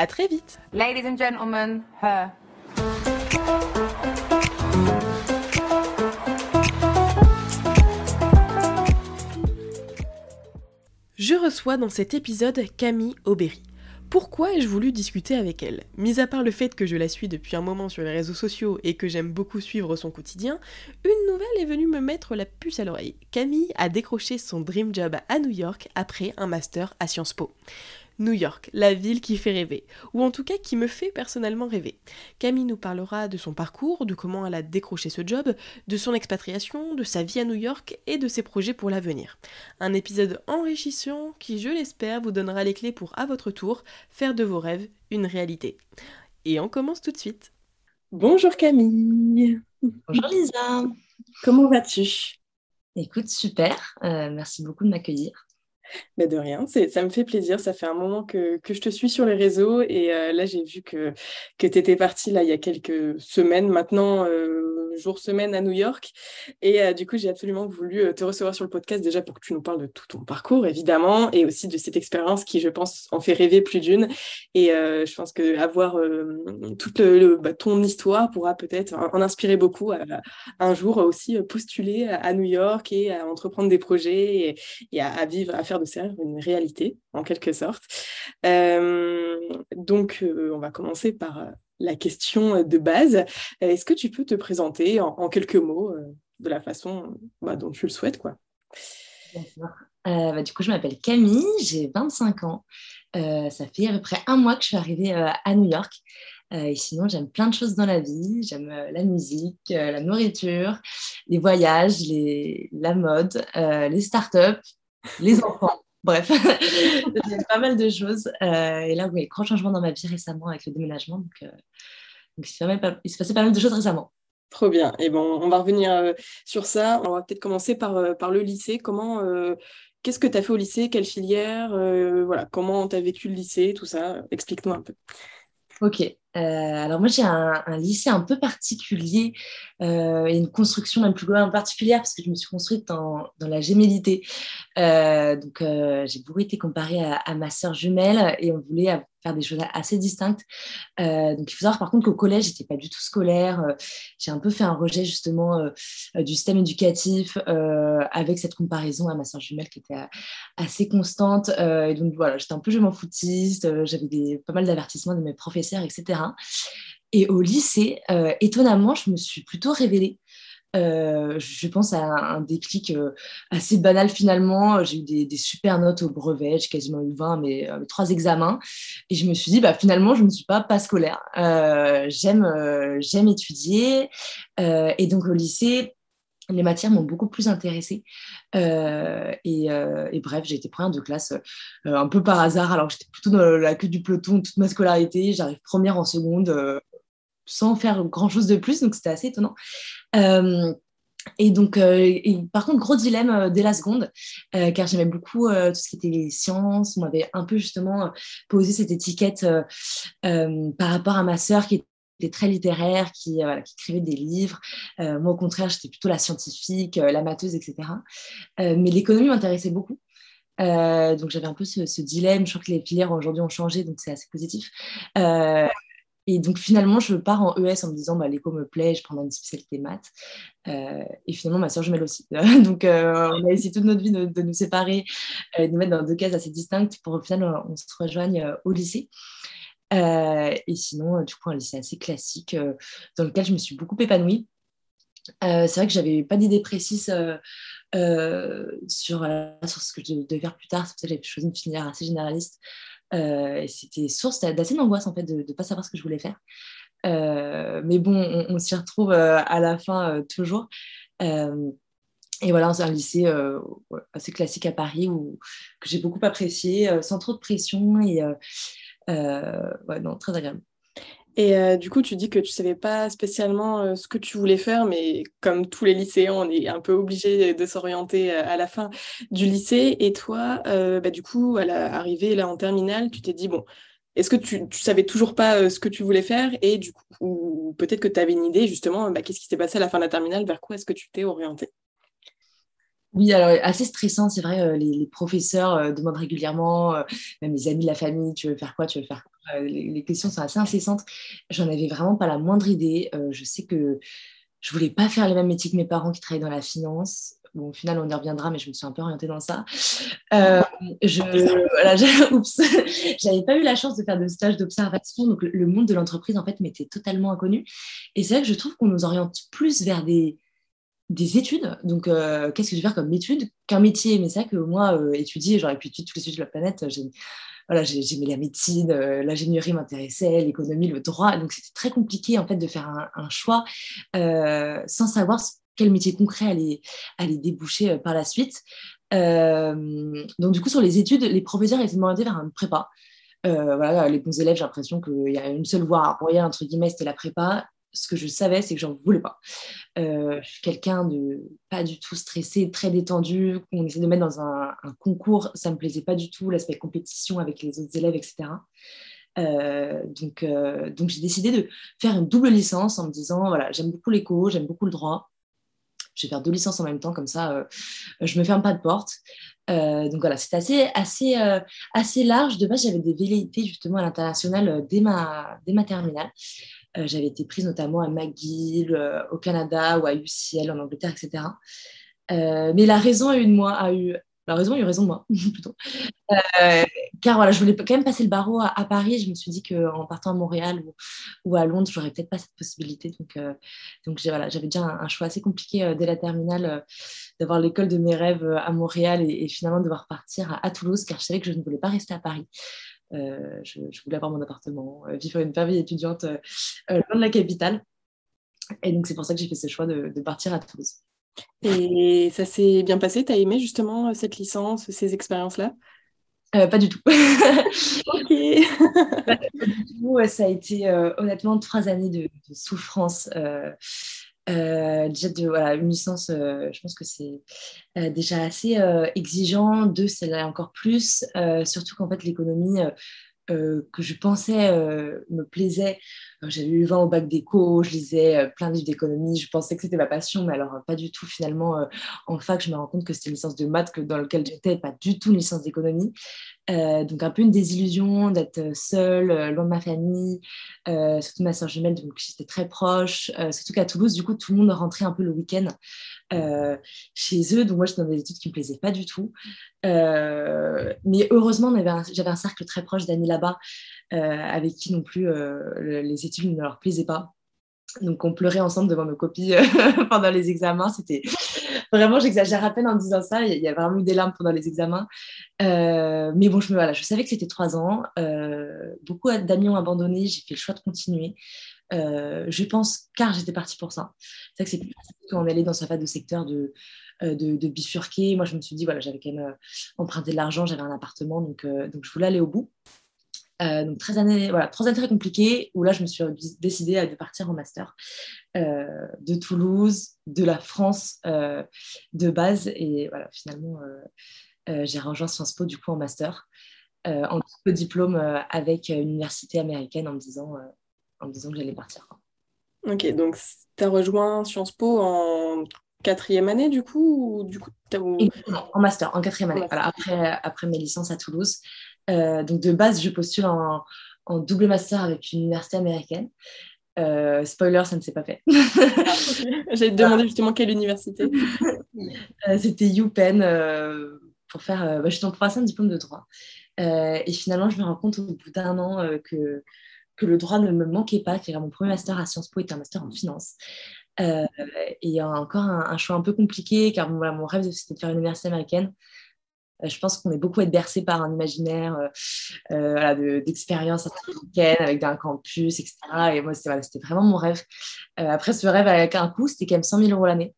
À très vite. Ladies and gentlemen, her. Je reçois dans cet épisode Camille Aubéry. Pourquoi ai-je voulu discuter avec elle? Mis à part le fait que je la suis depuis un moment sur les réseaux sociaux et que j'aime beaucoup suivre son quotidien, une nouvelle est venue me mettre la puce à l'oreille. Camille a décroché son dream job à New York après un master à Sciences Po. New York, la ville qui fait rêver, ou en tout cas qui me fait personnellement rêver. Camille nous parlera de son parcours, de comment elle a décroché ce job, de son expatriation, de sa vie à New York et de ses projets pour l'avenir. Un épisode enrichissant qui, je l'espère, vous donnera les clés pour, à votre tour, faire de vos rêves une réalité. Et on commence tout de suite. Bonjour Camille. Bonjour Lisa. Comment vas-tu? Écoute, super. Euh, merci beaucoup de m'accueillir. Mais de rien, ça me fait plaisir. Ça fait un moment que, je te suis sur les réseaux et euh, là, j'ai vu que, que tu étais partie là, il y a quelques semaines maintenant, euh, jour, semaine à New York. Et euh, du coup, j'ai absolument voulu te recevoir sur le podcast déjà pour que tu nous parles de tout ton parcours, évidemment, et aussi de cette expérience qui, je pense, en fait rêver plus d'une. Et je pense qu'avoir toute le, bah, ton histoire pourra peut-être en, inspirer beaucoup un jour aussi postuler à, New York et à entreprendre des projets et, à, à vivre, à faire de ça une réalité, en quelque sorte. Euh, donc, euh, on va commencer par euh, la question de base. Est-ce que tu peux te présenter en, quelques mots de la façon bah, dont tu le souhaites quoi? Bah, du coup, je m'appelle Camille, j'ai 25 ans. ça fait à peu près un mois que je suis arrivée à New York. et sinon, j'aime plein de choses dans la vie. J'aime la musique, la nourriture, les voyages, les, la mode, les startups les enfants. Bref, j'ai pas mal de choses. Euh, et là, oui, grand changement dans ma vie récemment avec le déménagement. Donc, euh, il, se passait pas mal de choses récemment. Trop bien. Et bon, on va revenir euh, sur ça. On va peut-être commencer par, par le lycée. Comment, qu'est-ce que tu as fait au lycée? Quelle filière? Voilà, comment tu as vécu le lycée? Tout ça. Explique-nous un peu. Ok. Alors moi j'ai un, lycée un peu particulier euh, et une construction même plus particulière parce que je me suis construite dans, la gémellité. Euh, donc euh, j'ai beaucoup été comparée à, ma sœur jumelle et on voulait faire des choses assez distinctes. Euh, donc, il faut savoir par contre qu'au collège, j'étais pas du tout scolaire. Euh, j'ai un peu fait un rejet justement euh, du système éducatif avec cette comparaison à ma soeur jumelle qui était assez constante. et donc, voilà, j'étais un peu je m'en foutiste. J'avais pas mal d'avertissements de mes professeurs, etc. Et au lycée, étonnamment, je me suis plutôt révélée. Euh, je pense à un, déclic euh, assez banal finalement. J'ai eu des, super notes au brevet, j'ai quasiment eu 20, mais euh, trois examens. Et je me suis dit, bah, finalement, je ne suis pas pas scolaire. j'aime, j'aime étudier. et donc au lycée, les matières m'ont beaucoup plus intéressée. et, bref, j'ai été première de classe un peu par hasard, alors j'étais plutôt dans la queue du peloton toute ma scolarité. J'arrive première en seconde sans faire grand chose de plus, donc c'était assez étonnant. Euh, Et donc, par contre, gros dilemme dès la seconde, car j'aimais beaucoup tout ce qui était les sciences. On m'avait un peu justement posé cette étiquette par rapport à ma sœur qui était très littéraire, qui, qui écrivait des livres. moi, au contraire, j'étais plutôt la scientifique, la matheuse, etc. mais l'économie m'intéressait beaucoup. donc j'avais un peu ce, dilemme. Je crois que les filières aujourd'hui ont changé, donc c'est assez positif. Et donc finalement, je pars en ES en me disant, bah, l'éco me plaît, je prendrai une spécialité maths. Euh, et finalement, ma soeur jumelle aussi. donc euh, on a essayé toute notre vie de, nous séparer, euh, de nous mettre dans deux cases assez distinctes pour au final, on se rejoigne au lycée. Et sinon, du coup, un lycée assez classique dans lequel je me suis beaucoup épanouie. c'est vrai que j'avais pas d'idée précise sur, sur ce que je devais faire plus tard. C'est pour ça que j'avais choisi une filière assez généraliste. Euh, c'était source d'assez d'angoisse en fait de ne pas savoir ce que je voulais faire. Euh, mais bon, on, s'y retrouve euh, à la fin toujours. et voilà, c'est un lycée assez classique à Paris où, que j'ai beaucoup apprécié, sans trop de pression et ouais, non, très agréable. Et euh, du coup, tu dis que tu savais pas spécialement euh, ce que tu voulais faire, mais comme tous les lycéens, on est un peu obligé de s'orienter euh, à la fin du lycée. Et toi, bah, du coup, à l'arrivée là en terminale, tu t'es dit bon, est-ce que tu, tu savais toujours pas ce que tu voulais faire? Et du coup, ou peut-être que tu avais une idée justement, bah, qu'est-ce qui s'est passé à la fin de la terminale, vers quoi est-ce que tu t'es orienté oui, alors assez stressant, c'est vrai, les, professeurs demandent régulièrement, même les amis de la famille, tu veux faire quoi, tu veux faire quoi les, questions sont assez incessantes. J'en avais vraiment pas la moindre idée. je sais que je voulais pas faire les mêmes métiers que mes parents qui travaillaient dans la finance. Au final, on y reviendra, mais je me suis un peu orientée dans ça. je j'avais pas eu la chance de faire de stage d'observation, donc le, monde de l'entreprise en fait m'était totalement inconnu. Et c'est vrai que je trouve qu'on nous oriente plus vers des des études. Donc, euh, qu'est-ce que je vais faire comme étude? Qu'un métier. Mais c'est que moi, euh, étudier, j'aurais pu étudier tous les sujets de la planète. J'ai, voilà, j'aimais la médecine, euh, l'ingénierie m'intéressait, l'économie, le droit. Donc, c'était très compliqué, en fait, de faire un, choix sans savoir quel métier concret allait, allait déboucher par la suite. donc, du coup, sur les études, les professeurs étaient demandés vers un prépa. voilà, les bons élèves, j'ai l'impression qu'il y a une seule voie à entre guillemets, c'était la prépa ce que je savais, c'est que j'en voulais pas. Euh, je suis quelqu'un de pas du tout stressé, très détendu. On essaie de mettre dans un, concours, ça me plaisait pas du tout, l'aspect compétition avec les autres élèves, etc. Euh, donc, euh, donc j'ai décidé de faire une double licence en me disant voilà, j'aime beaucoup l'éco, j'aime beaucoup le droit. Je vais faire deux licences en même temps, comme ça, je me ferme pas de porte. donc voilà, c'est assez, assez, assez large. De base, j'avais des velléités justement à l'international dès ma, dès ma terminale. Euh, j'avais été prise notamment à McGill, euh, au Canada ou à UCL en Angleterre, etc. Euh, mais la raison a eu moi, a eu la raison a eu raison de moi, plutôt. car voilà, je voulais quand même passer le barreau à, Paris. Je me suis dit qu'en partant à Montréal ou, à Londres, j'aurais peut-être pas cette possibilité. Donc, donc voilà, j'avais déjà un, choix assez compliqué dès la terminale d'avoir l'école de mes rêves à Montréal et, finalement de devoir partir à, Toulouse, car je savais que je ne voulais pas rester à Paris. Euh, je, voulais avoir mon appartement, euh, vivre une vie étudiante euh, loin de la capitale. Et donc, c'est pour ça que j'ai fait ce choix de, partir à Toulouse. Et ça s'est bien passé? Tu as aimé justement cette licence, ces expériences-là? Pas du tout. ok. ça a été honnêtement trois années de, souffrance. Euh, déjà, de, voilà, une licence, euh, je pense que c'est euh, déjà assez exigeant. Deux, c'est encore plus. surtout qu'en fait, l'économie que je pensais me plaisait. J'avais eu 20 au bac d'éco, je lisais plein de livres d'économie, je pensais que c'était ma passion, mais alors pas du tout finalement. en fac, je me rends compte que c'était une licence de maths que, dans laquelle j'étais, pas du tout une licence d'économie. Euh, donc un peu une désillusion d'être euh, seule, euh, loin de ma famille, surtout ma soeur jumelle, donc j'étais très proche. surtout qu'à Toulouse, du coup, tout le monde rentrait un peu le week-end chez eux. Donc moi, j'étais dans des études qui me plaisaient pas du tout. mais heureusement, j'avais un, cercle très proche d'amis là-bas, avec qui non plus les études ne leur plaisaient pas. Donc, on pleurait ensemble devant nos copies pendant les examens. C'était vraiment, j'exagère à peine en disant ça. Il y a vraiment eu des larmes pendant les examens. Euh, mais bon, je, me, voilà, je savais que c'était trois ans. Euh, beaucoup d'amis ont abandonné. J'ai fait le choix de continuer. Euh, je pense, car j'étais partie pour ça. C'est vrai que c'est plus facile quand on allé dans sa phase de secteur de, de, bifurquer. Moi, je me suis dit, voilà, j'avais quand même emprunté de l'argent, j'avais un appartement, donc, donc je voulais aller au bout. donc, très années, voilà, trois années très compliquées où là, je me suis décidée de partir en master de Toulouse, de la France de base. Et voilà, finalement, j'ai rejoint Sciences Po du coup en master, en double diplôme avec une université américaine en me disant, en me disant que j'allais partir. Ok, donc tu as rejoint Sciences Po en quatrième année du coup ou du coup en master, en quatrième année, voilà, après, après mes licences à Toulouse. Euh, donc de base, je postule en, en, double master avec une université américaine. Euh, spoiler, ça ne s'est pas fait. J'allais te demander justement quelle université. Euh, c'était UPenn pour faire. Bah, je suis en un diplôme de droit. et finalement, je me rends compte au bout d'un an que que le droit ne me manquait pas, que mon premier master à Sciences Po était un master en finance. Euh, et encore un, choix un peu compliqué, car mon rêve, c'était de faire une université américaine. Euh, je pense qu'on est beaucoup être bercé par un imaginaire euh, d'expérience américaine, avec un campus, etc. Et moi, c'était vraiment mon rêve. après, ce rêve avec un coût, c'était quand même 100 000 euros l'année.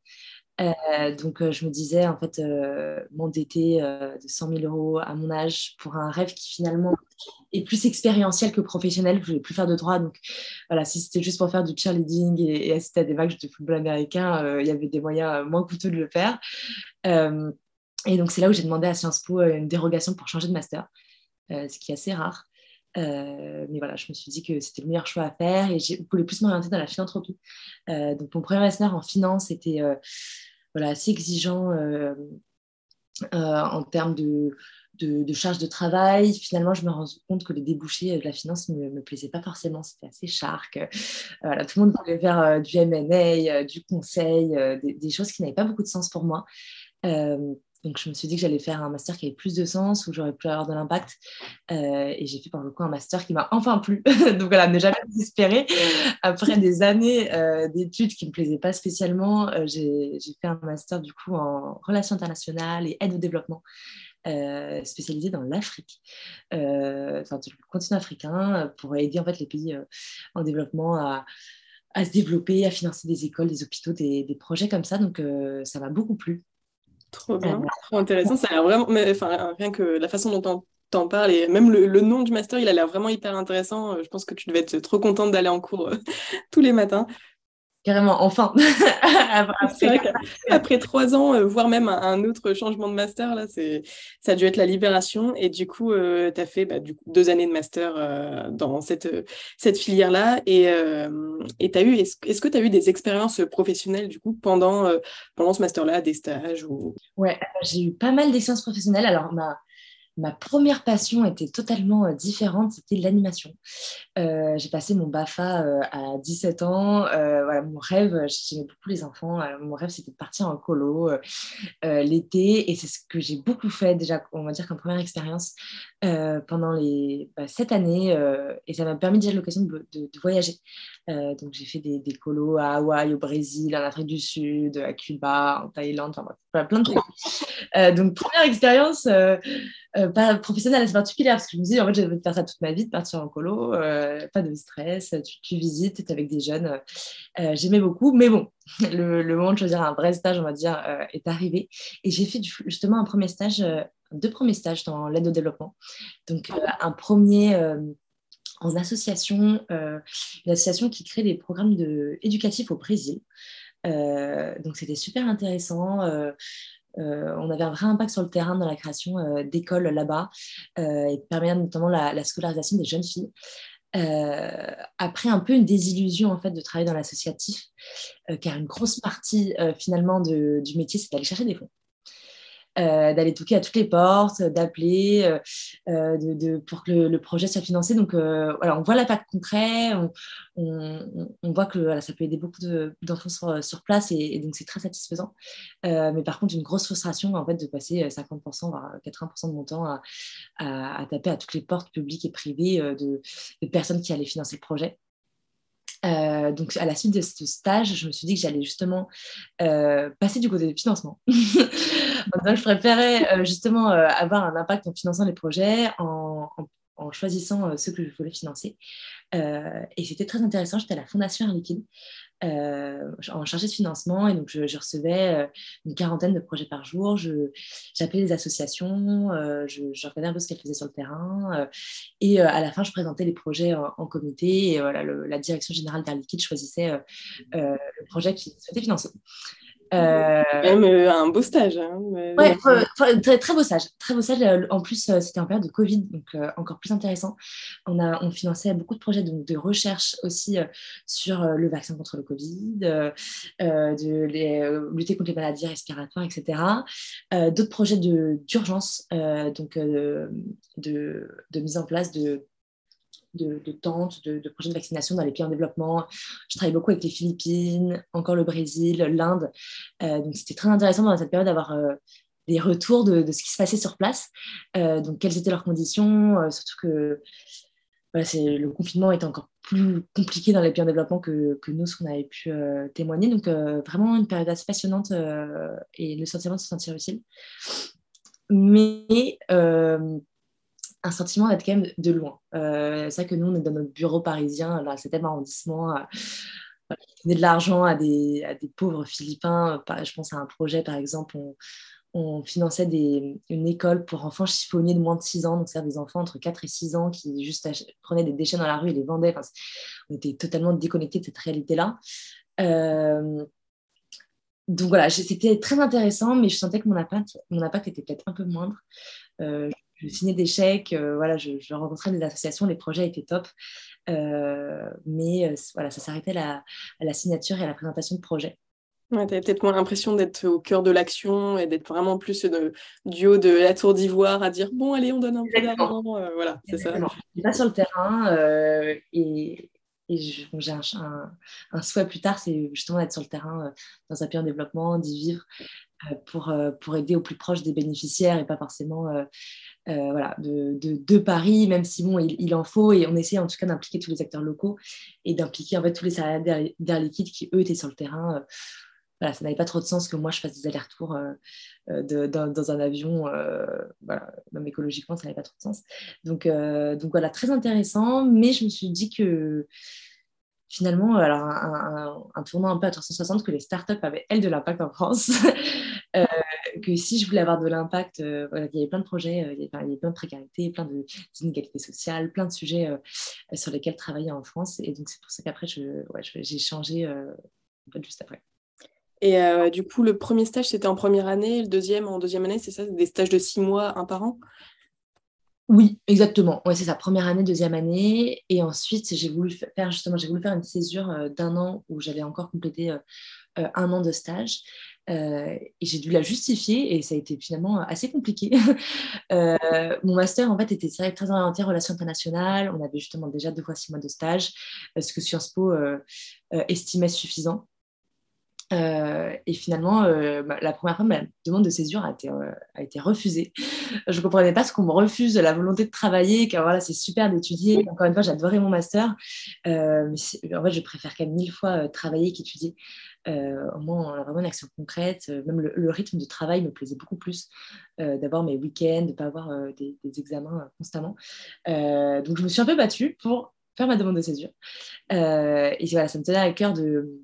Donc, je me disais, en fait, m'endetter de 100 000 euros à mon âge pour un rêve qui finalement est plus expérientiel que professionnel. Je ne voulais plus faire de droit. Donc, voilà, si c'était juste pour faire du cheerleading et, et assister à des vagues de football américain, il y avait des moyens moins coûteux de le faire. et donc, c'est là où j'ai demandé à Sciences Po une dérogation pour changer de master, ce qui est assez rare. mais voilà, je me suis dit que c'était le meilleur choix à faire et je voulais plus m'orienter dans la philanthropie. donc, mon premier master en finance était voilà, assez exigeant en termes de, de, charge de travail. Finalement, je me rends compte que les débouchés de la finance ne me, plaisaient pas forcément. C'était assez shark. Euh, tout le monde voulait faire euh, du M&A, euh, du conseil, des, choses qui n'avaient pas beaucoup de sens pour moi. Donc, je me suis dit que j'allais faire un master qui avait plus de sens, où j'aurais pu avoir de l'impact. et j'ai fait par le coup un master qui m'a enfin plu. donc voilà, ne jamais désespérer. Après des années d'études qui ne me plaisaient pas spécialement, j'ai fait un master du coup en relations internationales et aide au développement. Euh, spécialisé dans l'Afrique, euh, enfin le continent africain, pour aider en fait les pays euh, en développement à, à, se développer, à financer des écoles, des hôpitaux, des, des projets comme ça. Donc ça m'a beaucoup plu. Trop bien, trop intéressant. Ça a vraiment, mais, enfin, rien que la façon dont on t'en parles et même le, le, nom du master, il a l'air vraiment hyper intéressant. Je pense que tu devais être trop contente d'aller en cours tous les matins. Carrément, enfin. après, trois ans, euh, voire même un, autre changement de master, là, ça a dû être la libération. Et du coup, euh, tu as fait bah, du coup, deux années de master euh, dans cette, cette filière-là. Et tu as eu, est-ce, que tu as eu des expériences professionnelles du coup pendant, pendant ce master-là, des stages ou... Ouais, j'ai eu pas mal d'expériences professionnelles. Alors, ma, ma première passion était totalement euh, différente, c'était l'animation. Euh, j'ai passé mon BAFA euh, à 17 ans. voilà, mon rêve, j'aimais beaucoup les enfants. mon rêve, c'était de partir en colo l'été. Et c'est ce que j'ai beaucoup fait déjà, on va dire qu'en première expérience, pendant les bah, sept années. et ça m'a permis déjà l'occasion de, de, voyager. donc j'ai fait des, des, colos à Hawaï, au Brésil, en Afrique du Sud, à Cuba, en Thaïlande, enfin plein de trucs. donc première expérience euh, pas professionnelle, c'est particulière parce que je me dis, en fait, je vais faire ça toute ma vie, de partir en colo, euh, pas de stress, tu, visites, tu es avec des jeunes. Euh, j'aimais beaucoup, mais bon, le, moment de choisir un vrai stage, on va dire, est arrivé. Et j'ai fait justement un premier stage, deux premiers stages dans l'aide au développement. Donc, un premier en association, une association qui crée des programmes éducatifs au Brésil. donc c'était super intéressant. Euh, on avait un vrai impact sur le terrain dans la création euh, d'écoles là-bas euh, et permettre notamment la, scolarisation des jeunes filles. après un peu une désillusion en fait de travailler dans l'associatif, car une grosse partie finalement du métier c'est d'aller chercher des fonds. Euh, d'aller toquer à toutes les portes, d'appeler euh, euh, de, pour que le, projet soit financé. Donc voilà, on voit l'impact concret, on, voit que ça peut aider beaucoup d'enfants sur, place et, donc c'est très satisfaisant. mais par contre, une grosse frustration en fait de passer 50%, voire 80% de mon temps à, taper à toutes les portes publiques et privées de, de personnes qui allaient financer le projet. Euh, donc, à la suite de ce stage, je me suis dit que j'allais justement euh, passer du côté du financement. donc, je préférais euh, justement avoir un impact en finançant les projets, en, choisissant ceux que je voulais financer. et c'était très intéressant. J'étais à la Fondation Air Liquide, en chargée de financement. Et donc, je, recevais une quarantaine de projets par jour. J'appelais les associations, je, je, regardais un peu ce qu'elles faisaient sur le terrain. et à la fin, je présentais les projets en, comité. Et voilà, la direction générale d'Air Liquide choisissait le projet qui souhaitait financer. Euh... Même euh, un beau stage. Hein, ouais, très, très, beau stage. Très beau stage. Euh, en plus, euh, c'était en période de Covid, donc encore plus intéressant. On, a, on finançait beaucoup de projets donc, de recherche aussi sur le vaccin contre le Covid, de les, lutter contre les maladies respiratoires, etc. D'autres projets d'urgence, donc de, de, mise en place de de, tentes, de, projets de vaccination dans les pays en développement. Je travaille beaucoup avec les Philippines, encore le Brésil, l'Inde. Euh, donc, c'était très intéressant dans cette période d'avoir euh, des retours de, ce qui se passait sur place. Euh, donc, quelles étaient leurs conditions, surtout que le confinement était encore plus compliqué dans les pays en développement que nous, ce qu'on avait pu témoigner. Donc, vraiment une période assez passionnante et le sentiment de se sentir utile. Mais un sentiment d'être quand même de loin. Euh, c'est vrai que nous, on est dans notre bureau parisien, là, c'était arrondissement, euh, donnait de l'argent à des, à des, pauvres Philippins. Je pense à un projet, par exemple, on, finançait une école pour enfants chiffonniers de moins de 6 ans, donc c'est-à-dire des enfants entre 4 et 6 ans qui juste prenaient des déchets dans la rue et les vendaient. On était totalement déconnectés de cette réalité-là. Euh, donc voilà, c'était très intéressant, mais je sentais que mon impact, mon impact était peut-être un peu moindre. Euh, je signais des chèques, euh, voilà, je, rencontrais des associations, les projets étaient top. Euh, mais euh, voilà, ça s'arrêtait à, la signature et à la présentation de projet. Ouais, tu avais peut-être moins l'impression d'être au cœur de l'action et d'être vraiment plus de, du haut de la tour d'ivoire à dire bon, allez, on donne un peu d'argent. voilà, c'est ça. Je pas sur le terrain et, et j'ai un, un, souhait plus tard, c'est justement d'être sur le terrain dans un pays en développement, d'y vivre pour, pour aider au plus proche des bénéficiaires et pas forcément euh, voilà, de, Paris, même si bon, il, en faut, et on essaie en tout cas d'impliquer tous les acteurs locaux et d'impliquer en fait tous les salariés d'Air Liquide qui, eux, étaient sur le terrain. Euh, voilà, ça n'avait pas trop de sens que moi je fasse des allers-retours euh, dans, un avion. même écologiquement, ça n'avait pas trop de sens. Donc, donc voilà, très intéressant, mais je me suis dit que finalement, alors un, un, tournant un peu à 360, que les startups avaient, elles, de l'impact en France. Euh, que si je voulais avoir de l'impact, euh, voilà, il y avait plein de projets, euh, il, y avait, plein de précarité, plein d'inégalités sociales, plein de sujets sur lesquels travailler en France. Et donc, c'est pour ça qu'après, je, ouais, j'ai changé juste après. Et du coup, le premier stage, c'était en première année, le deuxième en deuxième année, c'est ça Des stages de six mois, un par an? Oui, exactement. Ouais, c'est ça, première année, deuxième année. Et ensuite, j'ai voulu faire justement, j'ai voulu faire une césure d'un an où j'avais encore complété un an de stage. Euh, et j'ai dû la justifier et ça a été finalement assez compliqué. Euh, mon master, en fait, était très, très orienté relations internationales. On avait justement déjà deux fois six mois de stage, euh, ce que Sciences Po estimait suffisant. et finalement, bah, la première fois, ma demande de césure a été, a été refusée. Je ne comprenais pas ce qu'on me refuse, la volonté de travailler, car voilà, c'est super d'étudier. Encore une fois, j'adorais mon master, mais en fait, je préfère quand même mille fois travailler qu'étudier. Euh, au moins, on a vraiment une action concrète. Euh, même le, rythme de travail me plaisait beaucoup plus euh, d'avoir mes week-ends, de ne pas avoir des, examens constamment. donc, je me suis un peu battue pour faire ma demande de césure. et voilà, ça me tenait à cœur de,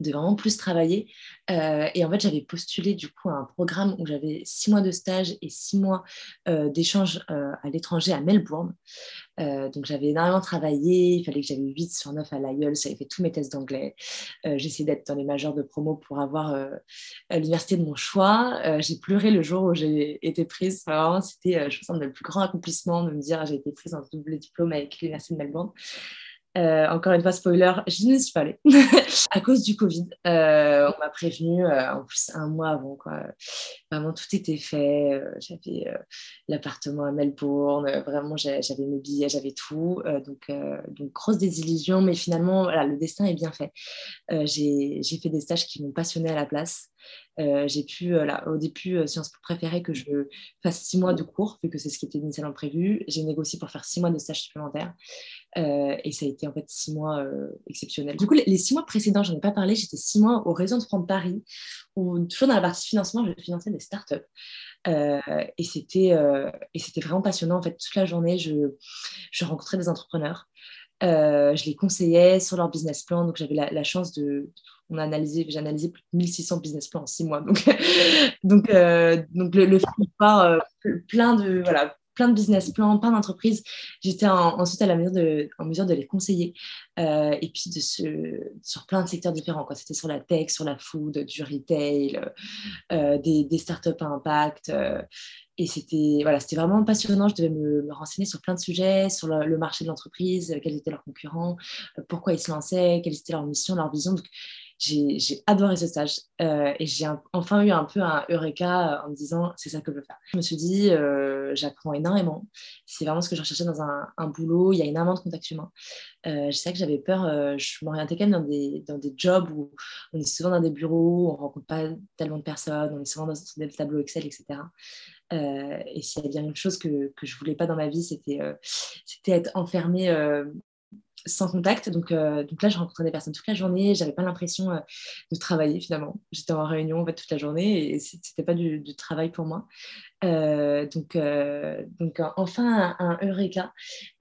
de vraiment plus travailler. et en fait, j'avais postulé du coup à un programme où j'avais six mois de stage et six mois d'échange à l'étranger à Melbourne. Euh, donc j'avais énormément travaillé, il fallait que j'avais 8 sur 9 à l'IELTS, j'avais fait tous mes tests d'anglais. Euh, J'essayais d'être dans les majeurs de promo pour avoir euh, l'université de mon choix. Euh, j'ai pleuré le jour où j'ai été prise. C'était, je pense, le plus grand accomplissement de me dire j'ai été prise en double diplôme avec l'université de Melbourne. Euh, encore une fois, spoiler, je ne suis pas allée à cause du Covid. Euh, on m'a prévenu euh, en plus un mois avant. Quoi. Vraiment, tout était fait. j'avais l'appartement à Melbourne. vraiment, j'avais mes billets, j'avais tout. donc, donc, grosse désillusion. Mais finalement, voilà, le destin est bien fait. j'ai fait des stages qui m'ont passionné à la place. Euh, j'ai pu, euh, là, au début, euh, Sciences Po préférait que je fasse six mois de cours, vu que c'est ce qui était initialement prévu. J'ai négocié pour faire six mois de stage supplémentaire. et ça a été en fait six mois exceptionnels. Du coup, les, six mois précédents, j'en ai pas parlé, j'étais six mois au Réseau de France Paris, où toujours dans la partie financement, je finançais des startups. et c'était et c'était vraiment passionnant. En fait, toute la journée, je, je rencontrais des entrepreneurs. je les conseillais sur leur business plan. Donc, j'avais la, chance de. On a analysé, j'ai analysé plus de 1600 business plans en six mois. Donc, donc, donc le, le plein de, voilà, plein de business plans, plein d'entreprises. J'étais ensuite à la mesure de, en mesure de les conseiller euh, et puis de sur plein de secteurs différents. C'était sur la tech, sur la food, du retail, euh, des, des, startups à impact. Euh, et c'était voilà, vraiment passionnant. Je devais me, renseigner sur plein de sujets, sur le, marché de l'entreprise, quels étaient leurs concurrents, pourquoi ils se lançaient, quelle était leur mission, leur vision. Donc, j'ai adoré ce stage euh, et j'ai enfin eu un peu un eureka en me disant c'est ça que je veux faire. Je me suis dit euh, j'apprends énormément, c'est vraiment ce que je recherchais dans un, boulot, il y a énormément de contacts humains. Euh, je sais que j'avais peur, je m'orientais quand même dans des, dans des jobs où on est souvent dans des bureaux, on rencontre pas tellement de personnes, on est souvent dans des tableaux Excel, etc. et s'il y a bien une chose que, que je voulais pas dans ma vie, c'était c'était être enfermée sans contact. Donc, euh, donc là, je rencontrais des personnes toute la journée. J'avais pas l'impression euh, de travailler finalement. J'étais en réunion toute la journée et c'était pas du, travail pour moi. Euh, donc, donc enfin un, eureka.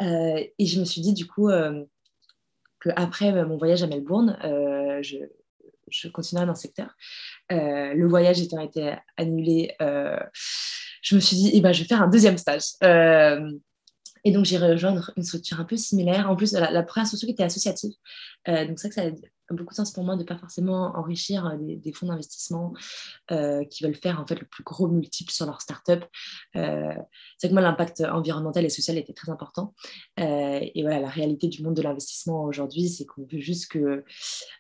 et je me suis dit du coup que après mon voyage à Melbourne, je, je dans le secteur. le voyage étant été annulé, je me suis dit, eh ben, je vais faire un deuxième stage. Et donc, j'ai rejoint une structure un peu similaire. En plus, la, la première structure qui était associative. Euh, donc, ça ça beaucoup de sens pour moi de ne pas forcément enrichir euh, des, fonds d'investissement euh, qui veulent faire en fait le plus gros multiple sur leur startup. Euh, c'est que moi, l'impact environnemental et social était très important. Euh, et voilà, la réalité du monde de l'investissement aujourd'hui, c'est qu'on veut juste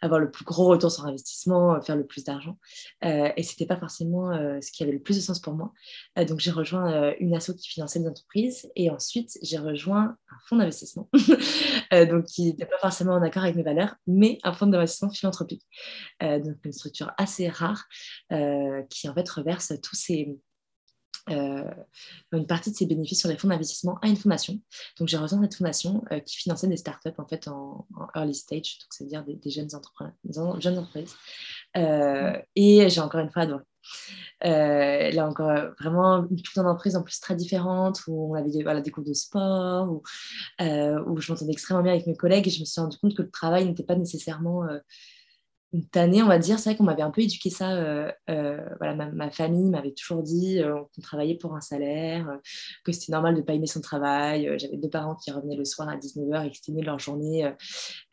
avoir le plus gros retour sur investissement, faire le plus d'argent. et ce n'était pas forcément ce qui avait le plus de sens pour moi. donc, j'ai rejoint une asso qui finançait des entreprises et ensuite, j'ai rejoint un fonds d'investissement donc qui n'était pas forcément en accord avec mes valeurs, mais un fonds d'investissement philanthropique. Euh, donc une structure assez rare euh, qui en fait reverse euh, une partie de ses bénéfices sur les fonds d'investissement à une fondation. Donc j'ai rejoint cette fondation qui finançait des startups en fait en, early stage, donc c'est-à-dire des, jeunes entreprises. et j'ai encore une fois adoré. Euh, là encore, vraiment une toute entreprise en plus très différente où on avait des, voilà, cours de sport, où, euh, où je m'entendais extrêmement bien avec mes collègues et je me suis rendu compte que le travail n'était pas nécessairement euh, une tannée, on va dire. C'est vrai qu'on m'avait un peu éduqué ça. voilà, ma, famille m'avait toujours dit qu'on travaillait pour un salaire, que c'était normal de ne pas aimer son travail. J'avais deux parents qui revenaient le soir à 19h et qui tenaient leur journée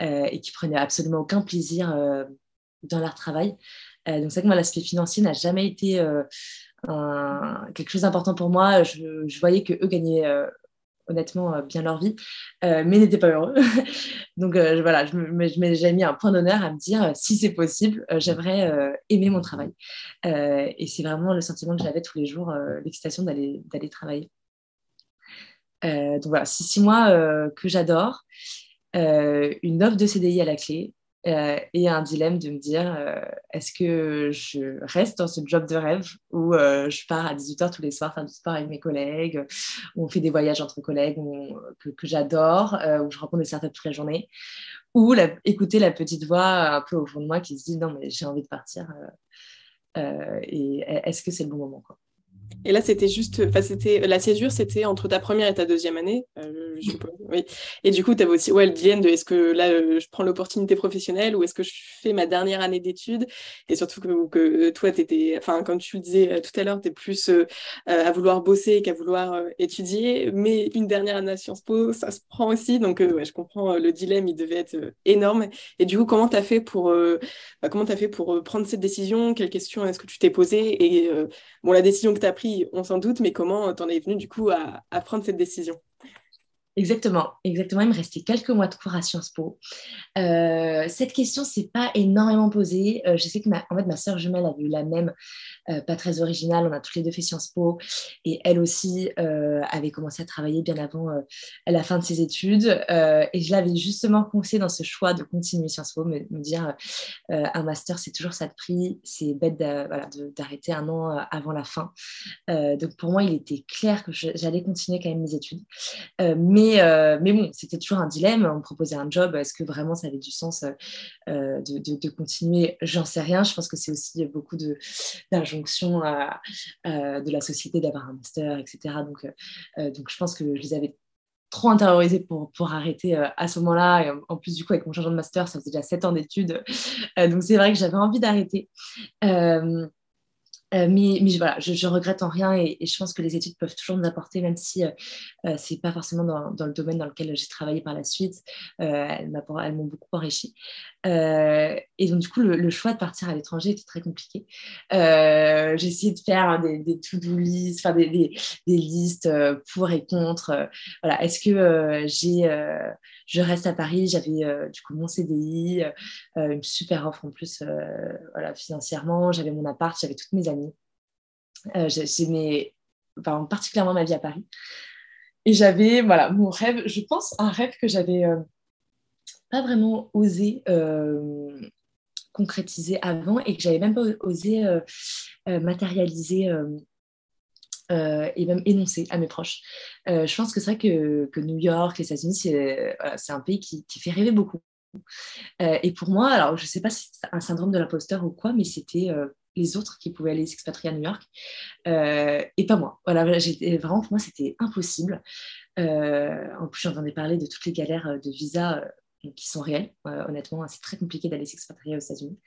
et qui prenaient absolument aucun plaisir dans leur travail. Euh, donc, c'est vrai que moi, l'aspect financier n'a jamais été euh, quelque chose d'important pour moi. Je, voyais que eux gagnaient euh, honnêtement bien leur vie, mais n'étaient pas heureux. Donc voilà, je m'ai mis un point d'honneur à me dire si c'est possible, j'aimerais aimer mon travail. et c'est vraiment le sentiment que j'avais tous les jours, l'excitation d'aller travailler. donc voilà, c'est six mois que j'adore, une offre de CDI à la clé, euh, et un dilemme de me dire euh, est-ce que je reste dans ce job de rêve ou euh, je pars à 18h tous les soirs faire du sport avec mes collègues, où on fait des voyages entre collègues que, que j'adore, où je rencontre des startups toute la journée, ou écouter la petite voix un peu au fond de moi qui se dit non, mais j'ai envie de partir. et est-ce que c'est le bon moment quoi? Et là, c'était juste, enfin, c'était la césure, c'était entre ta première et ta deuxième année, euh, je suppose. Oui. Et du coup, tu avais aussi ouais, le dilemme de est-ce que là, euh, je prends l'opportunité professionnelle ou est-ce que je fais ma dernière année d'études? Et surtout que, que toi, tu étais, enfin, comme tu le disais euh, tout à l'heure, tu es plus à vouloir bosser qu'à vouloir étudier. Mais une dernière année à Sciences Po, ça se prend aussi. Donc, ouais, je comprends le dilemme, il devait être énorme. Et du coup, comment tu as fait pour, bah, comment as fait pour prendre cette décision? Quelles questions est-ce que tu t'es posé Et bon, la décision que tu as prise, on s'en doute, mais comment t'en es venu du coup à prendre cette décision? Exactement, exactement. Il me restait quelques mois de cours à Sciences Po. Euh, cette question s'est pas énormément posée. Euh, je sais que ma, en fait, ma soeur jumelle avait eu la même, pas très originale. On a toutes les deux fait Sciences Po et elle aussi avait commencé à travailler bien avant la fin de ses études. et je l'avais justement conseillé dans ce choix de continuer Sciences Po, me, me dire un master c'est toujours ça de prix, c'est bête d'arrêter un an avant la fin. donc pour moi, il était clair que j'allais continuer quand même mes études, mais euh, mais, bon, c'était toujours un dilemme. On me proposait un job. Est-ce que vraiment ça avait du sens euh, de, continuer? J'en sais rien. Je pense que c'est aussi beaucoup d'injonctions de la société d'avoir un master, etc. Donc, euh, donc je pense que je les avais trop intériorisé pour, arrêter à ce moment-là. Et en, plus, du coup, avec mon changement de master, ça faisait déjà 7 ans d'études. donc, c'est vrai que j'avais envie d'arrêter. Euh, mais, voilà, je, regrette en rien et, je pense que les études peuvent toujours nous apporter, même si euh, euh, c'est pas forcément dans, le domaine dans lequel j'ai travaillé par la suite. elles m'ont beaucoup enrichi. et donc, du coup, le, choix de partir à l'étranger était très compliqué. j'ai essayé de faire des, des to-do lists, des, des, listes pour et contre. voilà, est-ce que j'ai, je reste à Paris? J'avais du coup mon CDI, une super offre en plus voilà, financièrement. J'avais mon appart, j'avais toutes mes amies euh, J'aimais particulièrement ma vie à Paris. Et j'avais, voilà, mon rêve, je pense, un rêve que j'avais euh, pas vraiment osé euh, concrétiser avant et que j'avais même pas osé matérialiser et même énoncer à mes proches. je pense que c'est vrai que, que, New York, les États-Unis, c'est un pays qui, qui, fait rêver beaucoup. et pour moi, alors je sais pas si c'est un syndrome de l'imposteur ou quoi, mais c'était les autres qui pouvaient aller s'expatrier à New York euh, et pas moi. Voilà, vraiment pour moi c'était impossible. Euh, en plus, j'entendais parler de toutes les galères de visa euh, qui sont réelles. honnêtement, c'est très compliqué d'aller s'expatrier aux États-Unis.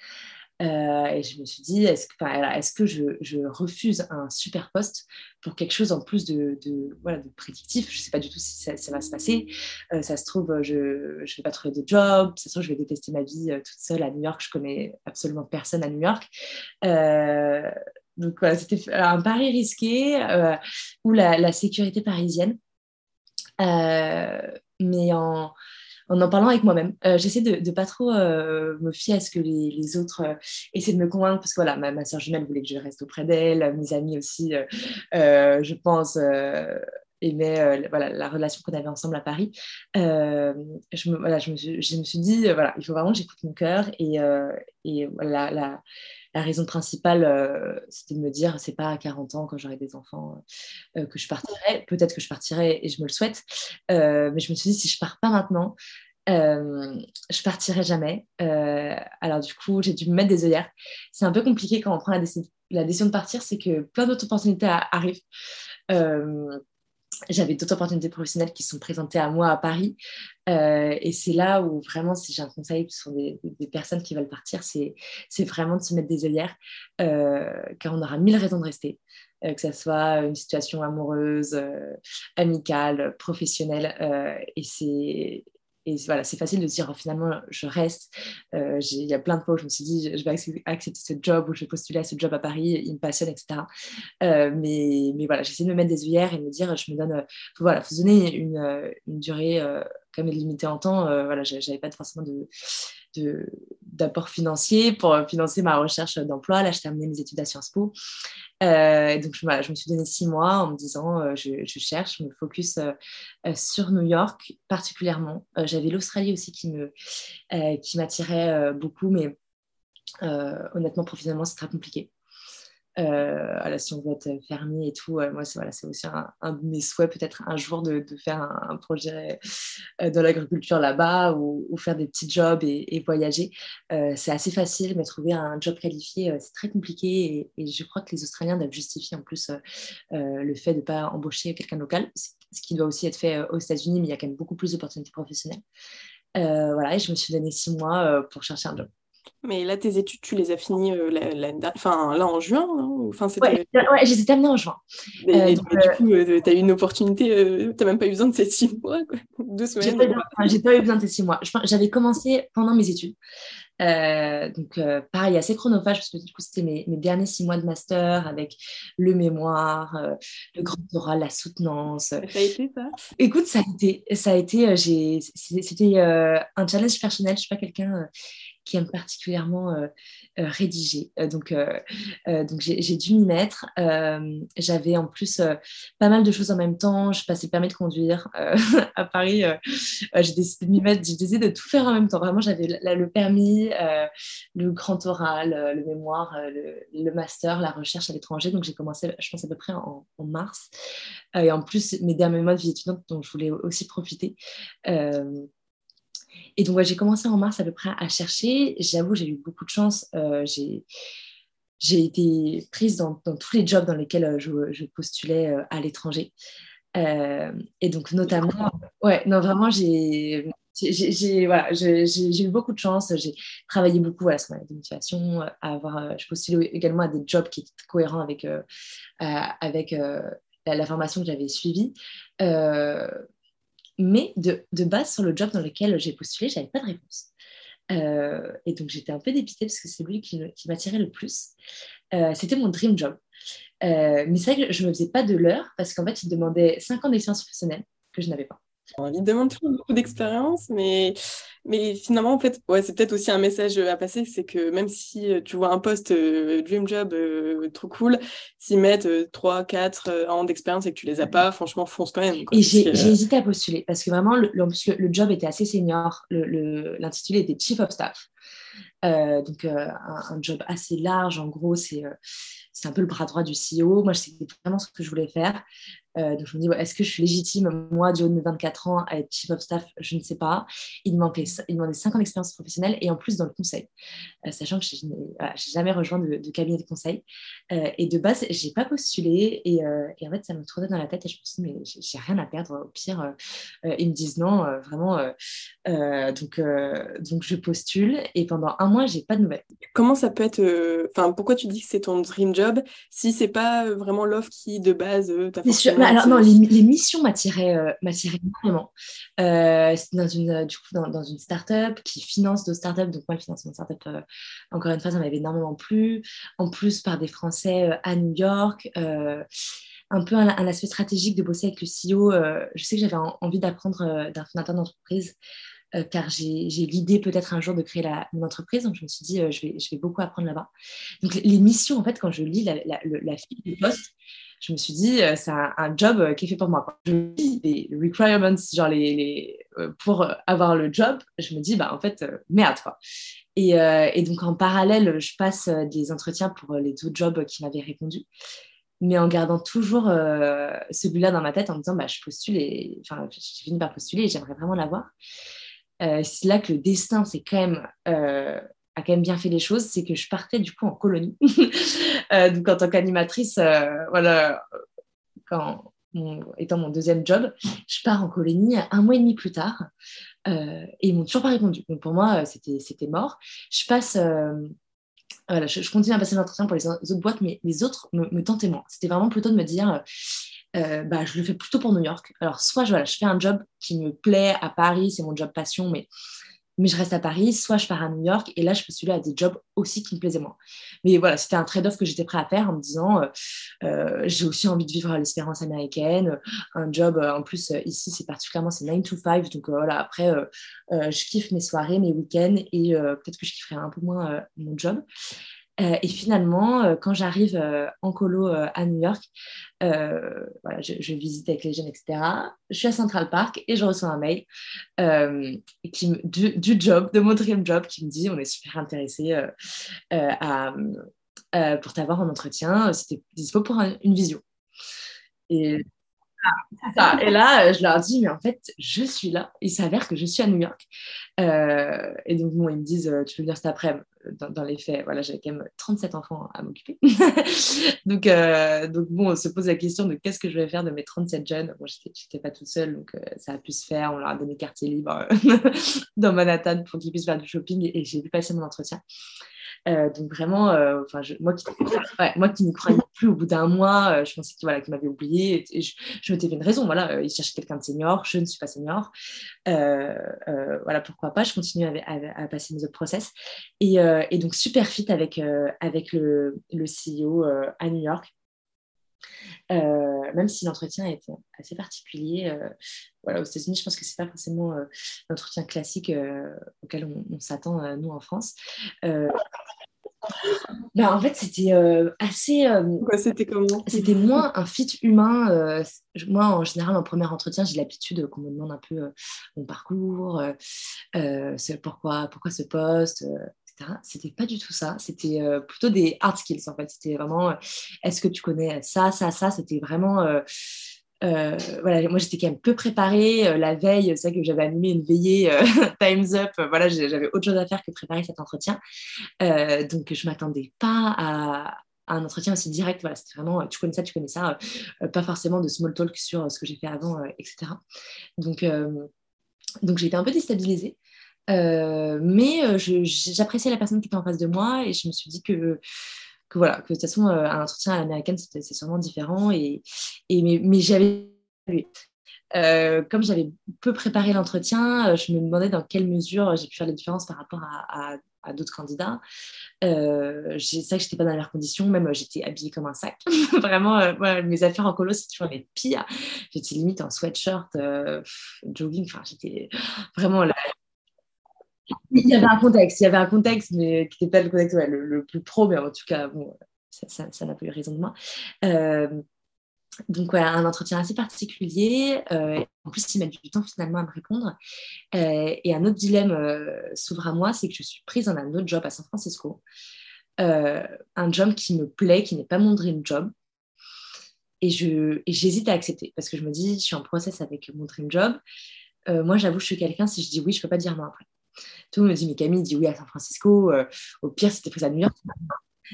Euh, et je me suis dit, est-ce que, est que je, refuse un super poste pour quelque chose en plus de, voilà, de prédictif? Je ne sais pas du tout si ça, va se passer. Euh, ça se trouve, je ne vais pas trouver de job. Ça se trouve, je vais détester ma vie euh, toute seule à New York. Je connais absolument personne à New York. donc voilà, c'était un pari risqué ou la, la, sécurité parisienne. mais en en en parlant avec moi-même. Euh, j'essaie de ne pas trop euh, me fier à ce que les, autres euh, essaient de me convaincre, parce que voilà, ma, ma soeur jumelle voulait que je reste auprès d'elle, mes amis aussi, je pense, aimaient voilà, la relation qu'on avait ensemble à Paris. je, me, voilà, je me suis dit, voilà, il faut vraiment que j'écoute mon cœur et, et voilà, la, la raison principale, euh, c'était de me dire, c'est pas à 40 ans, quand j'aurai des enfants, euh, que je partirai. Peut-être que je partirai et je me le souhaite. Euh, mais je me suis dit, si je pars pas maintenant, je partirai jamais. alors du coup, j'ai dû me mettre des œillères. C'est un peu compliqué quand on prend la, décision, de partir, c'est que plein d'autres opportunités arrivent j'avais d'autres opportunités professionnelles qui sont présentées à moi à Paris. Euh, et c'est là où vraiment, si j'ai un conseil sur des, personnes qui veulent partir, c'est vraiment de se mettre des œillères, euh, car on aura mille raisons de rester, euh, que ce soit une situation amoureuse, amicale, professionnelle. et c'est et voilà, c'est facile de dire oh, finalement je reste. Euh, il y a plein de fois où je me suis dit je vais accepter, ce job ou je vais postuler à ce job à Paris, il me passionne, etc. Euh, mais, mais voilà, j'essaie de me mettre des œillères et de me dire je me donne, faut, voilà, faut donner une, une durée comme limitée en temps. voilà, j'avais pas forcément de d'apport financier pour financer ma recherche d'emploi. Là, je terminais mes études à Sciences Po. Euh, donc, voilà, je me suis donné six mois en me disant, euh, je, cherche, je me focus euh, sur New York particulièrement. J'avais l'Australie aussi qui me qui m'attirait beaucoup, mais honnêtement, professionnellement, c'est très compliqué. Euh, si on veut être fermier et tout, moi, c'est voilà, aussi un, de mes souhaits, peut-être un jour, de, faire un, projet euh, dans l'agriculture là-bas ou, faire des petits jobs et, voyager. Euh, c'est assez facile, mais trouver un job qualifié, c'est très compliqué. Et, je crois que les Australiens doivent justifier en plus le fait de ne pas embaucher quelqu'un local, ce qui doit aussi être fait aux États-Unis, mais il y a quand même beaucoup plus d'opportunités professionnelles. voilà, et je me suis donné six mois pour chercher un job. Mais là, tes études, tu les as finies euh, enfin, là en juin hein, enfin, Ouais, ouais, je les ai terminées en juin. Et, euh, du coup, euh, tu as eu une opportunité, tu n'as même pas eu besoin de ces six mois, quoi. deux semaines. J'ai pas, eu besoin de ces six mois. J'avais commencé pendant mes études. donc, pareil, assez chronophage, parce que du coup, c'était mes, mes, derniers six mois de master avec le mémoire, le grand oral, la soutenance. Ça a été ça? Écoute, ça a été, ça a été c'était un challenge personnel. Je ne suis pas quelqu'un qui aime particulièrement euh, euh, rédiger. Euh, donc, donc j'ai dû m'y mettre. J'avais en plus pas mal de choses en même temps. Je passais le permis de conduire à Paris. j'ai décidé de m'y mettre. J'ai décidé de tout faire en même temps. Vraiment, j'avais le permis, le grand oral, le mémoire, le, master, la recherche à l'étranger. Donc, j'ai commencé, je pense, à peu près en, en mars. et en plus, mes derniers mois de vie étudiante dont je voulais aussi profiter. Et donc, j'ai commencé en mars à peu près à chercher. J'avoue, j'ai eu beaucoup de chance. Euh, j'ai été prise dans, tous les jobs dans lesquels euh, je, postulais euh, à l'étranger. et donc, notamment, ouais, non, vraiment, j'ai j'ai voilà, eu beaucoup de chance. J'ai travaillé beaucoup à sur ma motivation, à avoir, je postule également à des jobs qui étaient cohérents avec, avec la, formation que j'avais suivie. Mais de, de, base, sur le job dans lequel j'ai postulé, je n'avais pas de réponse. et donc, j'étais un peu dépitée parce que c'est lui qui, m'attirait le plus. C'était mon dream job. mais c'est vrai que je ne me faisais pas de l'heure parce qu'en fait, il demandait 5 ans d'expérience professionnelle que je n'avais pas. Lui demande toujours beaucoup d'expérience, mais, mais finalement, en fait, ouais, c'est peut-être aussi un message à passer, c'est que même si euh, tu vois un poste euh, Dream Job euh, trop cool, s'ils mettent 3, 4 ans d'expérience et que tu les as pas, franchement, fonce quand même. et j'ai hésité à postuler, parce que vraiment, le, le, job était assez senior, l'intitulé était Chief of Staff. Donc, un, un, job assez large, en gros, c'est c'est un peu le bras droit du CEO. Moi, c'était vraiment ce que je voulais faire. Euh, donc, je me dis, est-ce que je suis légitime, moi, du haut de mes 24 ans, à être chief of staff? Je ne sais pas. Il, demandait, il demandait 5 ans d'expérience professionnelle et en plus dans le conseil, euh, sachant que je n'ai jamais rejoint de, cabinet de conseil. Euh, et de base, je n'ai pas postulé et, et, en fait, ça me trottait dans la tête et je me suis dit, mais j'ai rien à perdre. Au pire, ils me disent non, vraiment. donc, donc, je postule et pendant un mois, j'ai pas de nouvelles. Comment ça peut être Enfin, pourquoi tu dis que c'est ton dream job si c'est pas vraiment l'offre qui, de base, t'a alors non, les, missions m'attiraient euh, énormément. Euh, dans une, euh, du coup, dans, dans une start-up qui finance d'autres start-up. Donc, moi, le financement de start-up, euh, encore une fois, ça m'avait énormément plu. En plus, par des Français à New York. un peu un, aspect stratégique de bosser avec le CEO. je sais que j'avais envie d'apprendre d'un fondateur d'entreprise car j'ai l'idée peut-être un jour de créer la, mon entreprise. Donc, je me suis dit, je, vais, je vais beaucoup apprendre là-bas. Donc, les missions, en fait, quand je lis la, la, la fiche du poste, je me suis dit, euh, c'est un, job euh, qui est fait pour moi. Je lis les requirements, genre les, euh, pour avoir le job, je me dis, bah, en fait, merde, quoi. Et, donc, en parallèle, je passe des entretiens pour les autres jobs qui m'avaient répondu, mais en gardant toujours celui-là dans ma tête, en me disant, bah, je postule et, enfin, j'ai fini par postuler et j'aimerais vraiment l'avoir. C'est là que le destin, c'est quand même a quand même bien fait les choses, c'est que je partais du coup en colonie. Euh, donc en tant qu'animatrice, euh, voilà, étant mon deuxième job, je pars en colonie un mois et demi plus tard euh, et ils m'ont toujours pas répondu. Donc pour moi, c'était, mort. Je passe, voilà, je, continue à passer l'entretien pour les autres boîtes, mais les autres me, me tentaient moins. C'était vraiment plutôt de me dire, bah, je le fais plutôt pour New York. Alors soit je, voilà, je fais un job qui me plaît à Paris, c'est mon job passion, mais mais je reste à Paris, soit je pars à New York, et là, je postulais à des jobs aussi qui me plaisaient moins. Mais voilà, c'était un trade-off que j'étais prêt à faire en me disant, euh, euh, j'ai aussi envie de vivre l'espérance américaine, un job, euh, en plus, ici, c'est particulièrement, c'est 9 to 5, donc voilà, après, je kiffe mes soirées, mes week-ends, et peut-être que je kifferai un peu moins mon job. Euh, et finalement, euh, quand j'arrive euh, en colo à New York, voilà, je, visite avec les jeunes, etc. Je suis à Central Park et je reçois un mail qui du, job, de mon dream job, qui me dit on est super intéressé à, pour t'avoir en entretien, c'était dispo pour une visio. Et et là, je leur dis, mais en fait, je suis là. Il s'avère que je suis à New York. Euh, et donc, bon, ils me disent, tu peux venir cet après-midi. Dans, les faits, voilà, j'avais quand même 37 enfants à m'occuper. donc, euh, donc, bon, on se pose la question de qu'est-ce que je vais faire de mes 37 jeunes. Bon, je n'étais pas toute seule, donc ça a pu se faire. On leur a donné quartier libre dans Manhattan pour qu'ils puissent faire du shopping et j'ai pu passer mon entretien. Euh, donc vraiment, euh, enfin, moi, qui, moi qui n'y croyais plus au bout d'un mois, euh, je pensais qu'il voilà, m'avait oublié. Je, je m'étais fait une raison. Voilà, il cherchait quelqu'un de senior, je ne suis pas senior. voilà, pourquoi pas. Je continue à, passer mes autres process. Et, donc super fit avec, avec le CEO à New York. Même si l'entretien était assez particulier. voilà, aux États-Unis, je pense que c'est pas forcément l'entretien classique auquel on, on s'attend nous en France. Bah, en fait, c'était euh, assez. Euh, c'était comment? C'était moins un fit humain. Euh, moi, en général, en premier entretien, j'ai l'habitude qu'on me demande un peu mon parcours, pourquoi, pourquoi ce poste, C'était pas du tout ça. C'était plutôt des hard skills, en fait. C'était vraiment est-ce que tu connais ça, ça, ça? C'était vraiment euh, voilà, moi j'étais quand même peu préparée. Euh, la veille, c'est vrai que j'avais animé une veillée euh, Time's Up. voilà, j'avais autre chose à faire que préparer cet entretien. donc je m'attendais pas à, un entretien aussi direct. Voilà, c'était vraiment, tu connais ça, tu connais ça, pas forcément de small talk sur ce que j'ai fait avant, etc. Donc, donc j'ai été un peu déstabilisée. Mais j'appréciais la personne qui était en face de moi et je me suis dit que voilà, que de toute façon, un entretien à l'américaine, c'est sûrement différent. Et, mais, j'avais euh, comme j'avais peu préparé l'entretien, euh, je me demandais dans quelle mesure j'ai pu faire la différence par rapport à, d'autres candidats. Euh, c'est ça que j'étais pas dans les meilleures conditions, même j'étais habillée comme un sac. Vraiment, mes affaires en colo, c'est toujours les pires. J'étais limite en sweatshirt, jogging, enfin, j'étais vraiment là. Il y avait un contexte, il y avait un contexte, mais qui n'était pas le contexte le, plus pro, mais en tout cas, ça n'a pas eu raison de moi donc voilà, un entretien assez particulier. Euh, en plus, il met du temps finalement à me répondre. Euh, et un autre dilemme euh, s'ouvre à moi, c'est que je suis prise dans un autre job à San Francisco. un job qui me plaît, qui n'est pas mon dream job. Et, j'hésite à accepter parce que je me dis, je suis en process avec mon dream job. moi, j'avoue, je suis quelqu'un, si je dis oui, je ne peux pas dire non après. Tout le monde me dit, mais Camille dit oui à San Francisco. au pire, tu prise à New York,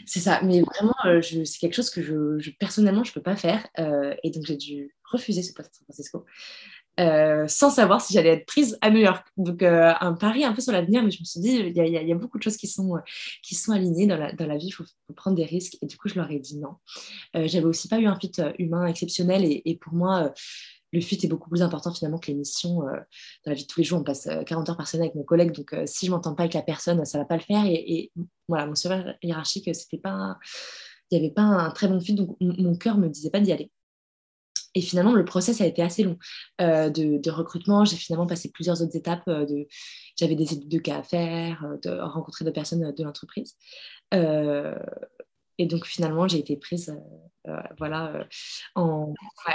c'est ça, mais vraiment, euh, c'est quelque chose que personnellement, je ne peux pas faire. Euh, et donc, j'ai dû refuser ce poste à San Francisco euh, sans savoir si j'allais être prise à New York. Donc, un pari un peu sur l'avenir, mais je me suis dit, il y, a beaucoup de choses qui sont, alignées dans la, vie, il faut, prendre des risques. Et du coup, je leur ai dit non. J'avais aussi pas eu un fit humain exceptionnel. Et pour moi, le fit est beaucoup plus important finalement que l'émission. Euh, dans la vie de tous les jours, on passe 40 euh, heures par semaine avec mon collègue, donc euh, si je m'entends pas avec la personne, ça va pas le faire. Et, voilà, mon serveur hiérarchique, c'était pas, il n'y avait pas un très bon fit, donc mon cœur me disait pas d'y aller. Et finalement, le process a été assez long de, recrutement. J'ai finalement passé plusieurs autres étapes. j'avais des études de cas à faire, de rencontrer des personnes de l'entreprise. Et donc finalement, j'ai été prise euh, euh, voilà, euh, en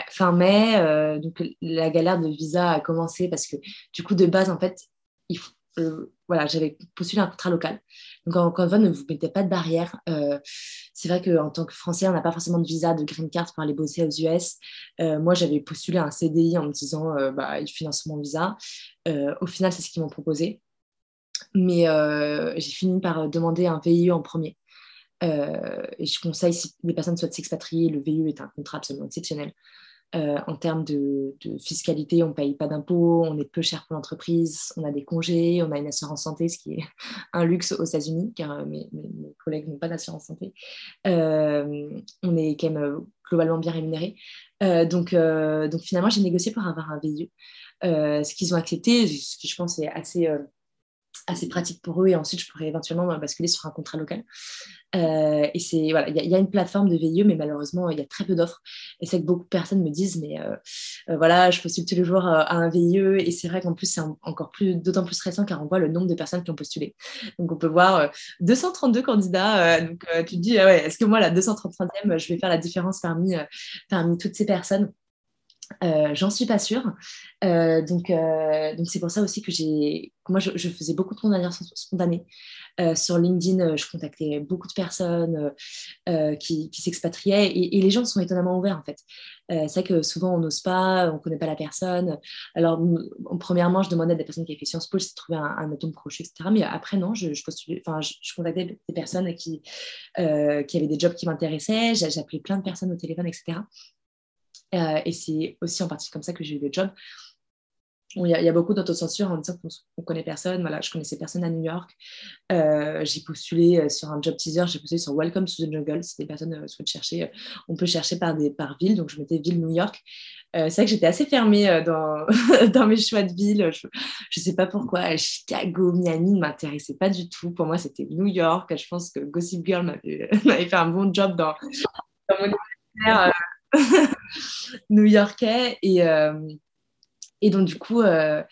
fin mai. donc la galère de visa a commencé parce que du coup, de base, en fait, il voilà, j'avais postulé un contrat local. Donc, une fois, ne vous mettez pas de barrière. c'est vrai qu'en tant que Français, on n'a pas forcément de visa, de green card pour aller bosser aux US. moi, j'avais postulé un CDI en me disant, bah, ils financent mon visa. au final, c'est ce qu'ils m'ont proposé. Mais j'ai fini par demander un VIE en premier. Euh, et je conseille, si les personnes souhaitent s'expatrier, le VIE est un contrat absolument exceptionnel. Euh, en termes de, fiscalité, on ne paye pas d'impôts, on est peu cher pour l'entreprise, on a des congés, on a une assurance santé, ce qui est un luxe aux États-Unis, car euh, mes, collègues n'ont pas d'assurance santé. on est quand même globalement bien rémunéré. donc, donc finalement, j'ai négocié pour avoir un VIE. ce qu'ils ont accepté, ce qui je pense est assez assez pratique pour eux et ensuite je pourrais éventuellement basculer sur un contrat local. Euh, et c'est voilà, il y, a une plateforme de VIE, mais malheureusement il y a très peu d'offres. Et c'est que beaucoup de personnes me disent, mais euh, euh, voilà, je postule tous les jours à un VIE et c'est vrai qu'en plus c'est encore plus, d'autant plus récent car on voit le nombre de personnes qui ont postulé. Donc on peut voir 232 candidats. donc tu te dis, ah ouais, est-ce que moi la 233e, je vais faire la différence parmi parmi toutes ces personnes? Euh, j'en suis pas sûre. Euh, donc, euh, donc c'est pour ça aussi que j'ai. Moi, je, faisais beaucoup de condamnations spontanées. sur LinkedIn, je contactais beaucoup de personnes qui, s'expatriaient et, les gens sont étonnamment ouverts en fait. c'est vrai que souvent on n'ose pas, on connaît pas la personne. Alors, premièrement, je demandais à des personnes qui avaient fait Sciences Po, j'ai trouvé un, atome crochet, etc. Mais après, non, je, je, enfin, je, contactais des personnes qui, qui avaient des jobs qui m'intéressaient. J'appelais plein de personnes au téléphone, etc. Euh, et c'est aussi en partie comme ça que j'ai eu le job. Il y, a, beaucoup d'autocensure en disant qu'on ne connaît personne. Voilà, je connaissais personne à New York. Euh, j'ai postulé euh, sur un job teaser, j'ai postulé sur Welcome to the Jungle. Si des personnes souhaitent chercher, on peut chercher par, des, par ville. Donc, je mettais ville New York. c'est vrai que j'étais assez fermée dans, dans mes choix de ville. Je ne sais pas pourquoi. Chicago, Miami ne m'intéressait pas du tout. Pour moi, c'était New York. Je pense que Gossip Girl m'avait fait un bon job dans, dans mon univers new-yorkais. Et, euh, et donc, du coup, euh,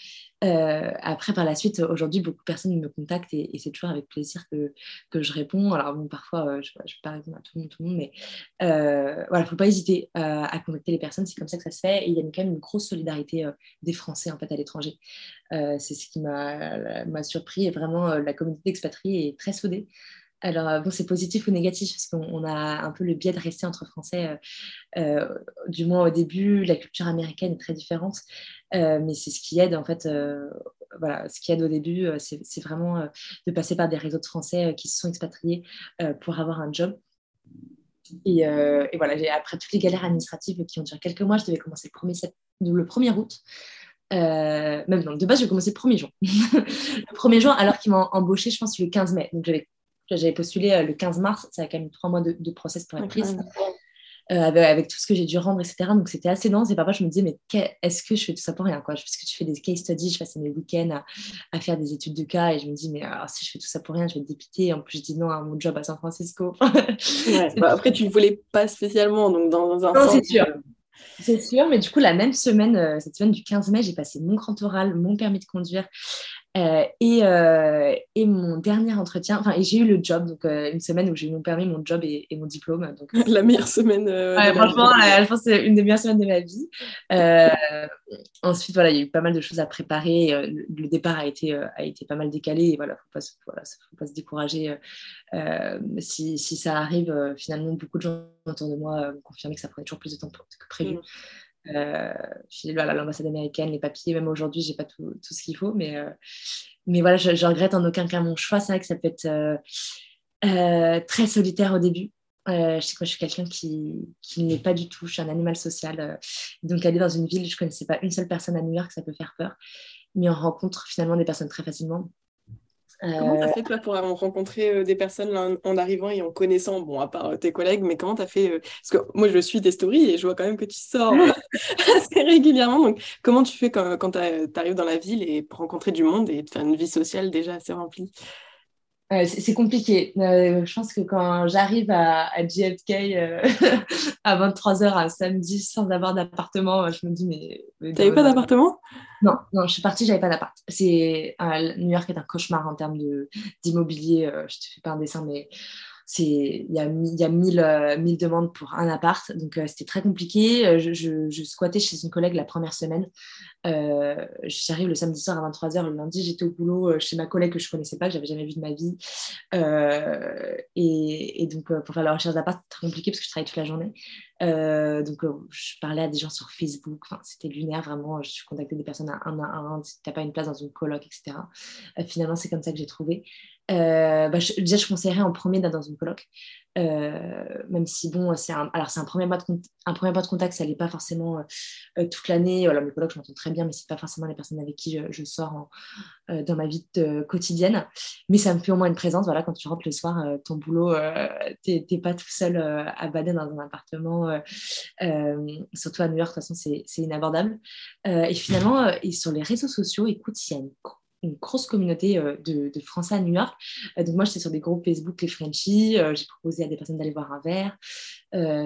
euh, après, par la suite, aujourd'hui, beaucoup de personnes me contactent et, c'est toujours avec plaisir que, que je réponds. Alors, bon, parfois, je ne vais pas répondre à tout le monde, tout le monde mais voilà, il ne faut pas hésiter à contacter les personnes. C'est comme ça que ça se fait. Et il y a quand même une grosse solidarité des Français en fait, à l'étranger. c'est ce qui m'a surpris. Et vraiment, la communauté d'expatriés est très soudée. Alors, euh, bon, c'est positif ou négatif parce qu'on a un peu le biais de rester entre Français. Euh, euh, du moins au début, la culture américaine est très différente, mais c'est ce qui aide en fait. voilà, ce qui aide au début, c'est vraiment de passer par des réseaux de Français qui se sont expatriés pour avoir un job. Et, voilà, après toutes les galères administratives qui ont duré quelques mois, je devais commencer le 1er, le 1er août. même non, de base, je commencé le 1er juin. le 1er juin, alors qu'ils m'ont embauché, je pense, le 15 mai. Donc, j'avais postulé le 15 mars. Ça a quand même trois mois de, de process pour être prise. Euh, avec, tout ce que j'ai dû rendre, etc. Donc c'était assez dense. Et parfois, je me disais, mais est-ce que je fais tout ça pour rien quoi? Parce que tu fais des case studies, je passais mes week-ends à, faire des études de cas et je me dis, mais alors, si je fais tout ça pour rien, je vais être dépitée. En plus, je dis non à mon job à San Francisco. Bah, après, tu ne voulais pas spécialement, donc dans un non, c'est sûr. Euh, c'est sûr, mais du coup, la même semaine, euh, cette semaine du 15 mai, j'ai passé mon grand oral, mon permis de conduire euh, et, euh, et, mon dernier entretien, enfin, j'ai eu le job, donc euh, une semaine où j'ai eu mon permis, mon job et, mon diplôme. Donc, la meilleure semaine. franchement, je pense que c'est une des meilleures semaines de ma vie. ensuite, voilà, il y a eu pas mal de choses à préparer. Le, départ a été, a été pas mal décalé. Et voilà, faut pas, voilà, faut pas se décourager. Si, si, ça arrive, finalement, beaucoup de gens autour de moi m'ont confirmé que ça prenait toujours plus de temps que prévu. Mm. Euh, l'ambassade américaine, les papiers, même aujourd'hui, j'ai pas tout, tout ce qu'il faut, mais, euh, mais voilà, je, je, regrette en aucun cas mon choix. C'est vrai que ça peut être euh, euh, très solitaire au début. je sais que je suis quelqu'un qui, qui n'est pas du tout, je suis un animal social. donc aller dans une ville, je connaissais pas une seule personne à New York, ça peut faire peur. Mais on rencontre finalement des personnes très facilement. Comment tu as fait toi pour rencontrer euh, des personnes en arrivant et en connaissant, bon, à part euh, tes collègues, mais comment tu as fait euh, Parce que moi, je suis tes stories et je vois quand même que tu sors assez régulièrement. Donc, comment tu fais quand, quand tu arrives dans la ville et pour rencontrer du monde et faire une vie sociale déjà assez remplie? C'est compliqué. je pense que quand j'arrive à, à, JFK à 23h un samedi sans avoir d'appartement, je me dis mais... Tu n'avais pas d'appartement? Non, non, je suis partie, j'avais pas d'appart. C'est New York est un cauchemar en termes d'immobilier. Euh, je te fais pas un dessin, mais il y a, y a mille, euh, mille, demandes pour un appart, donc euh, c'était très compliqué. Euh, je, je, squattais chez une collègue la première semaine. J'arrive le samedi soir à 23h, le lundi j'étais au boulot chez ma collègue que je connaissais pas, que j'avais jamais vu de ma vie. Et, et, donc pour faire la recherche d'appart, c'était très compliqué parce que je travaillais toute la journée. Donc je parlais à des gens sur Facebook, enfin, c'était lunaire vraiment. Je suis contactée des personnes à un à un, si tu n'as pas une place dans une coloc, etc. finalement, c'est comme ça que j'ai trouvé. Euh, bah, déjà, je conseillerais en premier d'être dans une coloc. Euh, même si, bon, c'est un, alors c'est un premier mois de, contact, ça n'est pas forcément euh, toute l'année. Voilà, mes colocs, je m'entends très bien, mais ce pas forcément les personnes avec qui je, sors dans ma vie quotidienne. Mais ça me fait au moins une présence. Voilà, quand tu rentres le soir, ton boulot, tu n'es pas tout seul à bader dans un appartement. surtout à New York, de toute façon, c'est inabordable. et finalement, sur les réseaux sociaux, écoute, il y a une une grosse communauté euh, de, Français à New York. Euh, donc moi, j'étais sur des groupes Facebook, les Frenchies. Euh, j'ai proposé à des personnes d'aller boire un verre.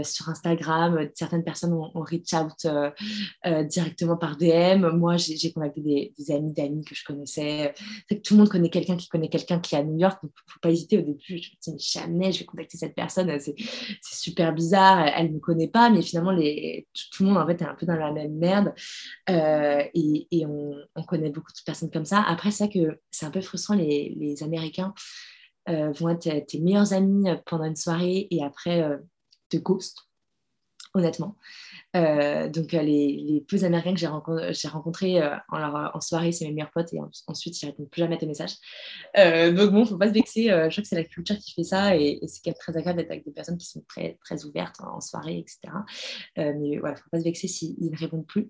Sur Instagram, certaines personnes ont, reach out directement par DM. Moi, j'ai contacté des, amis d'amis que je connaissais. Tout le monde connaît quelqu'un qui connaît quelqu'un qui est à New York. Donc, il ne faut pas hésiter au début. Je me dis, jamais je vais contacter cette personne. C'est super bizarre. Elle ne me connaît pas. Mais finalement, tout, le monde, en fait, est un peu dans la même merde. et, on, on, connaît beaucoup de personnes comme ça. Après, c'est que c'est un peu frustrant, les, Américains euh, vont être tes meilleurs amis pendant une soirée et après euh, te ghost, honnêtement. Euh, donc, euh, les, les, peu américains que j'ai rencontrés, rencontrés euh, en, soirée, c'est mes meilleurs potes et ensuite, ils répondent plus jamais à tes messages. donc, bon, faut pas se vexer. je crois que c'est la culture qui fait ça et, c'est quand même très agréable d'être avec des personnes qui sont très, très ouvertes en, soirée, etc. mais voilà, faut pas se vexer s'ils ne répondent plus.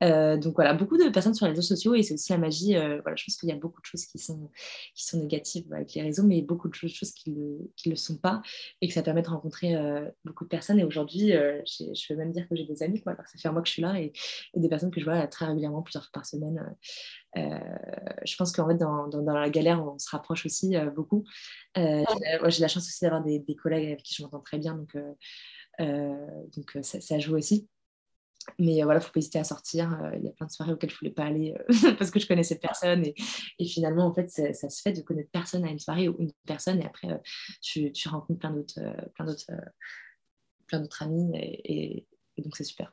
donc, voilà, beaucoup de personnes sur les réseaux sociaux et c'est aussi la magie. voilà, je pense qu'il y a beaucoup de choses qui sont, qui sont négatives avec les réseaux, mais beaucoup de choses qui le, le, sont pas et que ça permet de rencontrer beaucoup de personnes. Et aujourd'hui, je peux même dire que j'ai des amis, ça fait un mois que je suis là et, des personnes que je vois très régulièrement, plusieurs fois par semaine. Euh, je pense qu'en fait, dans, dans, la galère, on se rapproche aussi euh, beaucoup. Euh, j'ai la chance aussi d'avoir des, collègues avec qui je m'entends très bien, donc, donc ça, joue aussi. Mais voilà, il ne faut pas hésiter à sortir. Il y a plein de soirées auxquelles je ne voulais pas aller parce que je connaissais personne. Et, et finalement, en fait, ça, se fait de connaître personne à une soirée ou une personne. Et après, tu, tu rencontres plein d'autres, plein d'autres, plein d'autres amis. et, donc c'est super.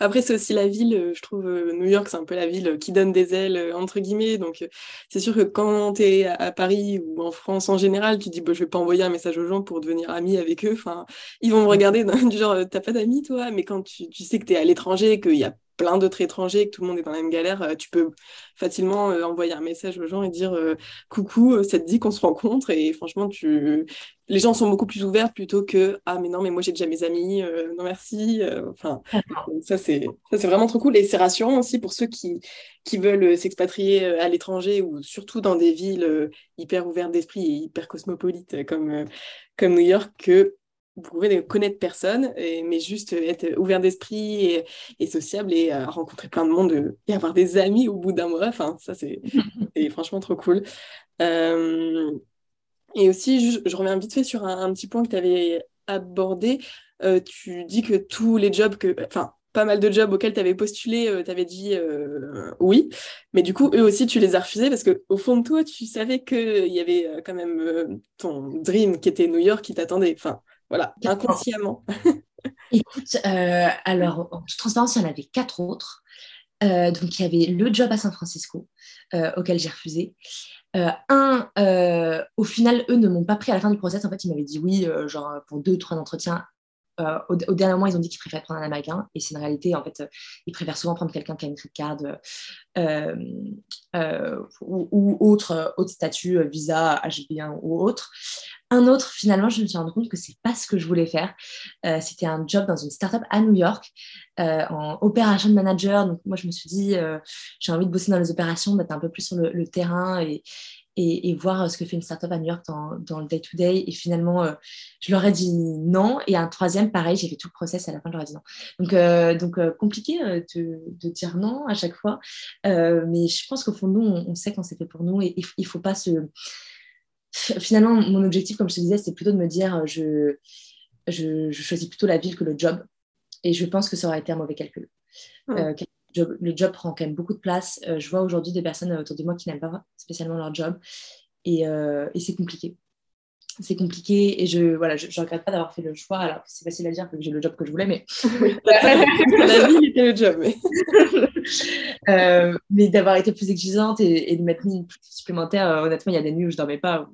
Après, c'est aussi la ville, euh, je trouve, euh, New York, c'est un peu la ville qui donne des ailes, euh, entre guillemets. Donc, c'est sûr que quand tu es à Paris ou en France en général, tu dis, bah, je vais pas envoyer un message aux gens pour devenir ami avec eux. Enfin, ils vont me regarder du genre, t'as pas d'amis, toi? Mais quand tu, tu sais que tu es à l'étranger, qu'il y a plein d'autres étrangers et que tout le monde est dans la même galère, tu peux facilement envoyer un message aux gens et dire coucou, ça te dit qu'on se rencontre? Et franchement, tu... les gens sont beaucoup plus ouverts plutôt que ah mais non mais moi j'ai déjà mes amis, non merci. Enfin, ça c'est vraiment trop cool et c'est rassurant aussi pour ceux qui, qui veulent s'expatrier à l'étranger ou surtout dans des villes hyper ouvertes d'esprit et hyper cosmopolites comme, comme New York que vous pouvez ne connaître personne, mais juste être ouvert d'esprit et, sociable et euh, rencontrer plein de monde euh, et avoir des amis au bout d'un mois. Enfin, ça, c'est franchement trop cool. Euh, et aussi, je, reviens vite fait sur un, petit point que tu avais abordé. tu dis que tous les jobs que. Enfin, pas mal de jobs auxquels tu avais postulé, tu avais dit oui, mais du coup, eux aussi, tu les as refusés parce qu'au fond de toi, tu savais qu'il y avait quand même ton dream qui était New York qui t'attendait. Enfin, voilà, inconsciemment. Écoute, euh, alors, en toute transparence, il y en avait quatre autres. Euh, donc, il y avait le job à San Francisco, euh, auquel j'ai refusé. un, au final, eux ne m'ont pas pris à la fin du process. En fait, ils m'avaient dit oui, genre pour deux ou trois entretiens. Au, dernier moment, ils ont dit qu'ils préfèrent prendre un américain. Et c'est une réalité, en fait, ils préfèrent souvent prendre quelqu'un qui a une card ou, ou, autre, autre statut, visa, HB1 ou autre. Un autre, finalement, je me suis rendu compte que c'est pas ce que je voulais faire. Euh, c'était un job dans une startup à New York euh, en operation manager. Donc moi, je me suis dit, euh, j'ai envie de bosser dans les opérations, d'être un peu plus sur le, terrain et, voir ce que fait une startup à New York dans, le day-to-day. Et finalement, je leur ai dit non. Et un troisième, pareil, j'ai fait tout le process. À la fin, je leur ai dit non. Donc, donc compliqué de, dire non à chaque fois. mais je pense qu'au fond, nous, on, sait quand c'est fait pour nous et il ne faut pas se finalement, mon objectif, comme je te disais, c'est plutôt de me dire, euh, je, je, choisis plutôt la ville que le job. Et je pense que ça aurait été un mauvais calcul. Euh, le job prend quand même beaucoup de place. Euh, je vois aujourd'hui des personnes autour de moi qui n'aiment pas spécialement leur job. Et, et c'est compliqué. C'est compliqué et je voilà, je, regrette pas d'avoir fait le choix. Alors c'est facile à dire que j'ai le job que je voulais, mais la ville était le job. Mais, mais d'avoir été plus exigeante et, de m'être mis plus supplémentaire. honnêtement, il y a des nuits où je dormais pas,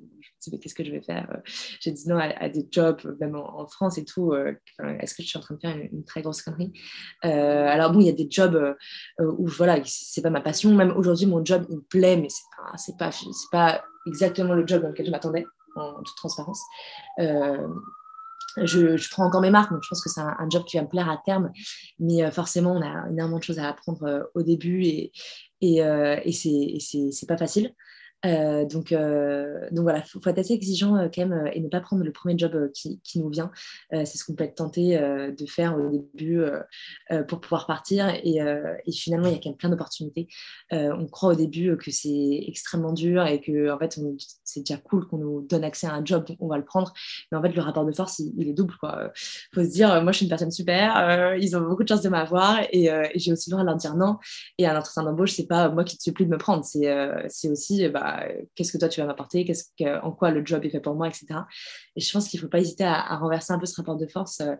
qu'est-ce que je vais faire euh, J'ai dit non à, des jobs, même en, France et tout. Euh, est-ce que je suis en train de faire une, très grosse connerie euh, Alors bon, il y a des jobs où voilà, c'est pas ma passion. Même aujourd'hui, mon job il me plaît, mais c'est pas, c'est pas, pas exactement le job dans lequel je m'attendais, en toute transparence. Je, prends encore mes marques, donc je pense que c'est un, job qui va me plaire à terme. Mais forcément, on a énormément de choses à apprendre au début et, et, et c'est pas facile. Euh, donc, euh, donc voilà, il faut, être assez exigeant euh, quand même et ne pas prendre le premier job qui, nous vient. c'est ce qu'on peut être tenté de faire au début pour pouvoir partir. Et, finalement, il y a quand même plein d'opportunités. on croit au début que c'est extrêmement dur et que en fait, c'est déjà cool qu'on nous donne accès à un job, donc on va le prendre. Mais en fait, le rapport de force, il, est double. Il faut se dire, moi, je suis une personne super, ils ont beaucoup de chance de m'avoir et, j'ai aussi le droit de leur dire non. Et un entretien d'embauche, c'est pas moi qui te supplie de me prendre, c'est aussi bah, qu'est-ce que toi tu vas m'apporter, en quoi le job est fait pour moi, etc. Et je pense qu'il ne faut pas hésiter à, renverser un peu ce rapport de force. Euh,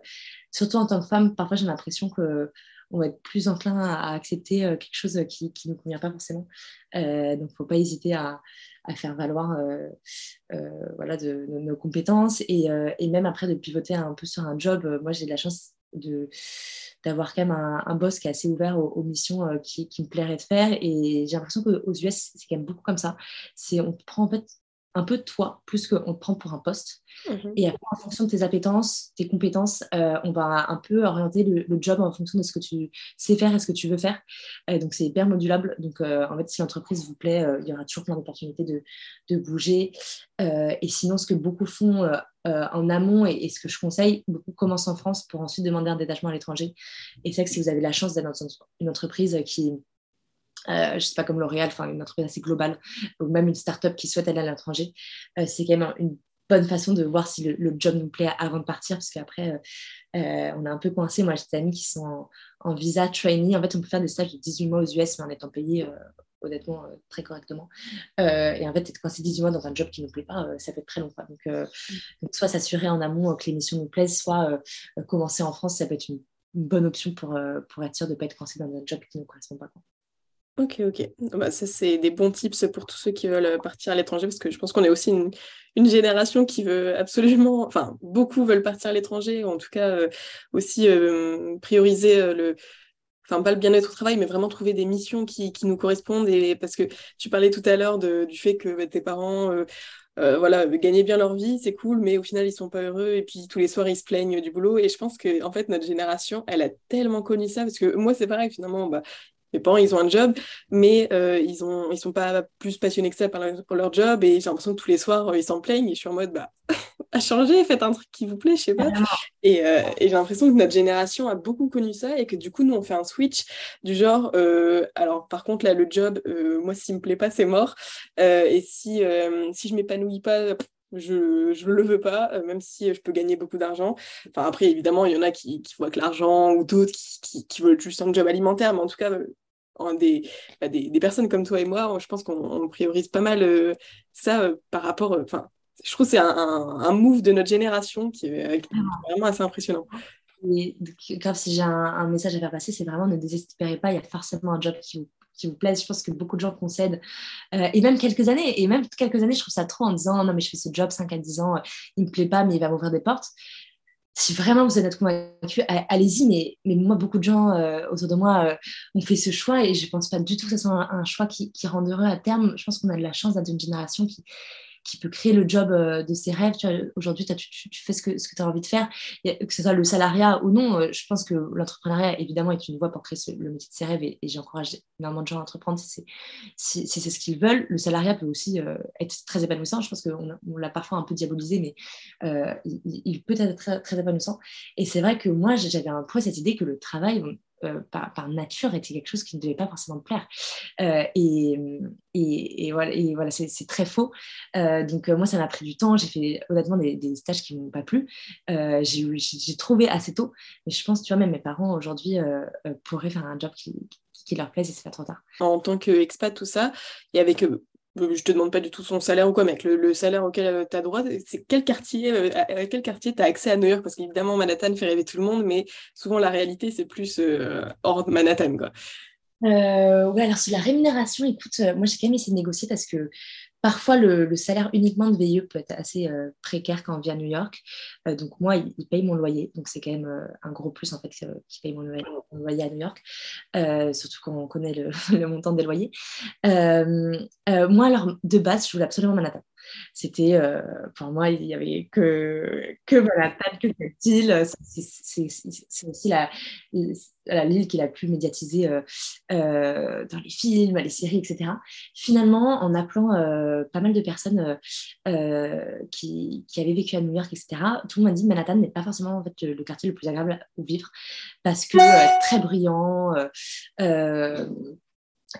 surtout en tant que femme, parfois j'ai l'impression que on va être plus enclin à, accepter euh, quelque chose qui ne nous convient pas forcément. Euh, donc, il ne faut pas hésiter à, faire valoir voilà, nos compétences et, et, même après de pivoter un peu sur un job. Moi, j'ai de la chance de d'avoir quand même un, boss qui est assez ouvert aux, missions euh, qui, me plairait de faire. Et j'ai l'impression qu'aux US, c'est quand même beaucoup comme ça. C'est on prend en fait un peu de toi plus qu'on te prend pour un poste. Mhm. Et après, en fonction de tes appétences, tes compétences, euh, on va un peu orienter le, job en fonction de ce que tu sais faire et ce que tu veux faire. Euh, donc, c'est hyper modulable. Donc, en fait, si l'entreprise vous plaît, il y aura toujours plein d'opportunités de, de, bouger. et sinon, ce que beaucoup font euh, en amont et, ce que je conseille, beaucoup commencent en France pour ensuite demander un détachement à l'étranger. Et c'est que si vous avez la chance d'être dans une entreprise qui, euh, je ne sais pas comme L'Oréal, enfin une entreprise assez globale, ou même une start-up qui souhaite aller à l'étranger, euh, c'est quand même une bonne façon de voir si le, job nous plaît avant de partir, parce qu'après, on est un peu coincé. Moi, j'ai des amis qui sont en, visa trainee. En fait, on peut faire des stages de 18 mois aux US, mais en étant payé honnêtement euh, très correctement. Euh, et en fait, quand c'est 18 mois dans un job qui ne nous plaît pas, euh, ça peut être très long. Donc, soit s'assurer en amont que l'émission nous plaise, soit commencer en France, ça peut être une, bonne option pour, pour être sûr de ne pas être coincé dans un job qui ne nous correspond pas. Ok, ok. Bah, ça, c'est des bons tips pour tous ceux qui veulent partir à l'étranger, parce que je pense qu'on est aussi une, génération qui veut absolument, enfin, beaucoup veulent partir à l'étranger, en tout cas aussi prioriser le, enfin pas le bien-être au travail, mais vraiment trouver des missions qui, nous correspondent. Et parce que tu parlais tout à l'heure du fait que bah, tes parents euh, voilà, gagner bien leur vie, c'est cool, mais au final, ils sont pas heureux et puis tous les soirs, ils se plaignent du boulot. Et je pense que, en fait, notre génération, elle a tellement connu ça parce que moi, c'est pareil, finalement, bah, mes parents, ils ont un job, mais euh, ils ont, ils sont pas plus passionnés que ça par leur, pour leur job et j'ai l'impression que tous les soirs, ils s'en plaignent et je suis en mode, bah, à changer, faites un truc qui vous plaît, je sais pas. Et, euh, et j'ai l'impression que notre génération a beaucoup connu ça et que du coup, nous, on fait un switch du genre, euh, alors par contre, là, le job, moi, s'il me plaît pas, c'est mort. et si, si je m'épanouis pas, je ne le veux pas, même si je peux gagner beaucoup d'argent. Enfin, après, évidemment, il y en a qui, qui voient que l'argent ou d'autres qui, qui, qui, veulent juste un job alimentaire, mais en tout cas, bah, des, des, personnes comme toi et moi, je pense qu'on priorise pas mal euh, ça euh, par rapport. Euh, enfin, je trouve que c'est un, un, move de notre génération qui est, vraiment assez impressionnant. Et grave, si j'ai un, message à faire passer, c'est vraiment ne désespérez pas, il y a forcément un job qui vous, qui vous plaise. Je pense que beaucoup de gens concèdent. et même quelques années, et même quelques années, je trouve ça trop en disant non, mais je fais ce job 5 à 10 ans, il ne me plaît pas, mais il va m'ouvrir des portes si vraiment vous êtes convaincu, allez-y. Mais, mais moi, beaucoup de gens euh, autour de moi euh, ont fait ce choix et je ne pense pas du tout que ce soit un, choix qui, qui heureux à terme. Je pense qu'on a de la chance d'être une génération qui, qui peut créer le job euh, de ses rêves. Aujourd'hui, tu, fais ce que, tu as envie de faire, que ce soit le salariat ou non. Euh, je pense que l'entrepreneuriat, évidemment, est une voie pour créer le métier de ses rêves et, j'encourage énormément de gens à entreprendre si c'est ce qu'ils veulent. Le salariat peut aussi euh, être très épanouissant. Je pense qu'on on, l'a parfois un peu diabolisé, mais il, peut être très, très épanouissant. Et c'est vrai que moi, j'avais un peu cette idée que le travail, euh, par, nature était quelque chose qui ne devait pas forcément me plaire. Euh, et, et, voilà, et voilà c'est très faux. Euh, donc moi, ça m'a pris du temps. J'ai fait honnêtement des, stages qui ne m'ont pas plu. J'ai trouvé assez tôt. Mais je pense, tu vois, même mes parents aujourd'hui pourraient faire un job qui, leur plaise et c'est pas trop tard. En tant qu'expat, tout ça, et avec je te demande pas du tout son salaire ou quoi, mec. Le, salaire auquel euh, tu as droit, c'est quel quartier, euh, à quel quartier tu as accès à New York? Parce qu'évidemment, Manhattan fait rêver tout le monde, mais souvent la réalité, c'est plus euh, hors de Manhattan. Quoi. ouais, alors sur la rémunération, écoute, moi j'ai quand même essayé de négocier parce que Parfois, le, salaire uniquement de VIE peut être assez euh, précaire quand on vit à New York. Euh, donc, moi, il, paye mon loyer. Donc, c'est quand même euh, un gros plus, en fait, qu'il paye mon loyer, à New York. surtout quand on connaît le, le montant des loyers. moi, alors, de base, je voulais absolument Manhattan. C'était, euh, pour moi, il n'y avait que, que Manhattan, que cette île. C'est aussi la, l'île qui est la plus médiatisée euh, euh, dans les films, les séries, etc. Finalement, en appelant pas mal de personnes qui, qui, avaient vécu à New York, etc., tout le monde m'a dit Manhattan n'est pas forcément en fait, le quartier le plus agréable où vivre parce que très bruyant,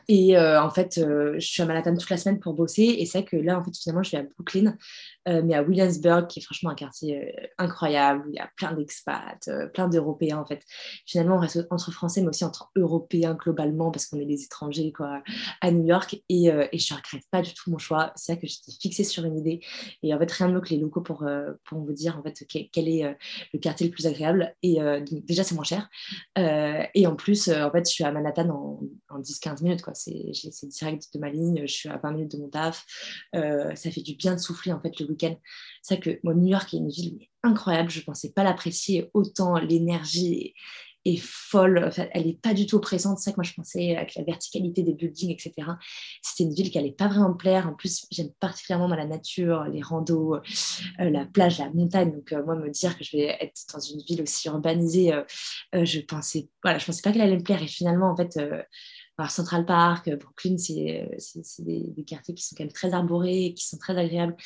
et euh, en fait, euh, je suis à Manhattan toute la semaine pour bosser. Et c'est que là, en fait, finalement, je suis à Brooklyn, euh, mais à Williamsburg, qui est franchement un quartier incroyable, où il y a plein d'expats, plein d'Européens, en fait. Finalement, on reste entre Français, mais aussi entre Européens globalement, parce qu'on est des étrangers, quoi, à New York. Et, et je ne regrette pas du tout mon choix. C'est ça que j'étais fixée sur une idée. Et en fait, rien de mieux que les locaux pour, pour vous dire, en fait, quel est le quartier le plus agréable. Et déjà, c'est moins cher. et en plus, en fait, je suis à Manhattan en, en 10-15 minutes c'est direct de ma ligne, je suis à 20 minutes de mon taf. Euh, ça fait du bien de souffler en fait le C'est vrai que moi, New York est une ville incroyable. Je ne pensais pas l'apprécier autant. L'énergie est folle. elle n'est pas du tout oppressante. C'est ça que moi, je pensais avec la verticalité des buildings, etc. C'était une ville qui n'allait pas vraiment me plaire. En plus, j'aime particulièrement la nature, les randos, euh, la plage, la montagne. Donc, euh, moi, me dire que je vais être dans une ville aussi urbanisée, je pensais, voilà, pensais pas qu'elle allait me plaire. Et finalement, en fait, alors, Central Park, euh, Brooklyn, c'est des, quartiers qui sont quand même très arborés qui sont très agréables.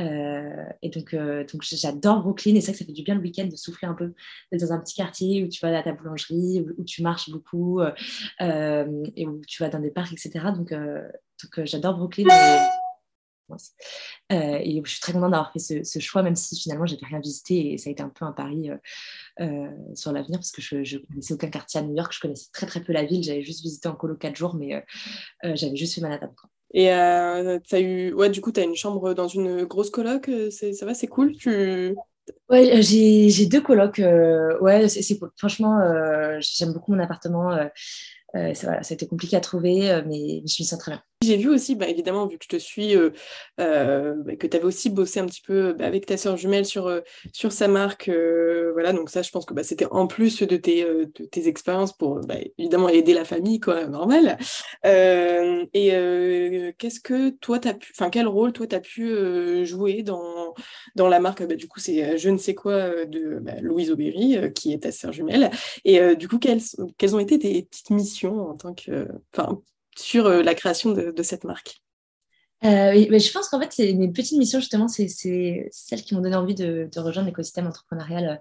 Euh, et donc, euh, donc j'adore Brooklyn et que ça fait du bien le week-end de souffler un peu, d'être dans un petit quartier où tu vas à ta boulangerie, où, tu marches beaucoup et où tu vas dans des parcs, etc. Donc, donc j'adore Brooklyn. Euh, et je suis très contente d'avoir fait ce, choix, même si finalement, je n'avais rien visité et ça a été un peu un pari euh, euh, sur l'avenir parce que je ne connaissais aucun quartier à New York, je connaissais très très peu la ville, j'avais juste visité en colo quatre jours, mais j'avais juste fait Manhattan. Et as eu... ouais, du coup, tu as une chambre dans une grosse coloc, ça va, c'est cool tu... Ouais, j'ai deux colocs, ouais, c'est cool. Franchement, j'aime beaucoup mon appartement. Euh, ça, ça, a été compliqué à trouver, mais je me sens très bien. J'ai vu aussi, bah, évidemment, vu que je te suis, euh, euh, bah, que tu avais aussi bossé un petit peu bah, avec ta sœur jumelle sur, sur sa marque. voilà, donc ça, je pense que c'était en plus de tes, de tes expériences pour évidemment aider la famille, quoi, normal. et qu'est-ce que toi, tu as pu, enfin, quel rôle toi, tu as pu jouer dans, dans la marque? Du coup, c'est je ne sais quoi de Louise Aubéry, qui est ta sœur jumelle. Et du coup, quelles, quelles ont été tes petites missions en tant que, enfin, sur euh, la création de, cette marque. Euh, je pense qu'en fait, c'est mes petites missions, justement, c'est celles qui m'ont donné envie de, rejoindre l'écosystème entrepreneurial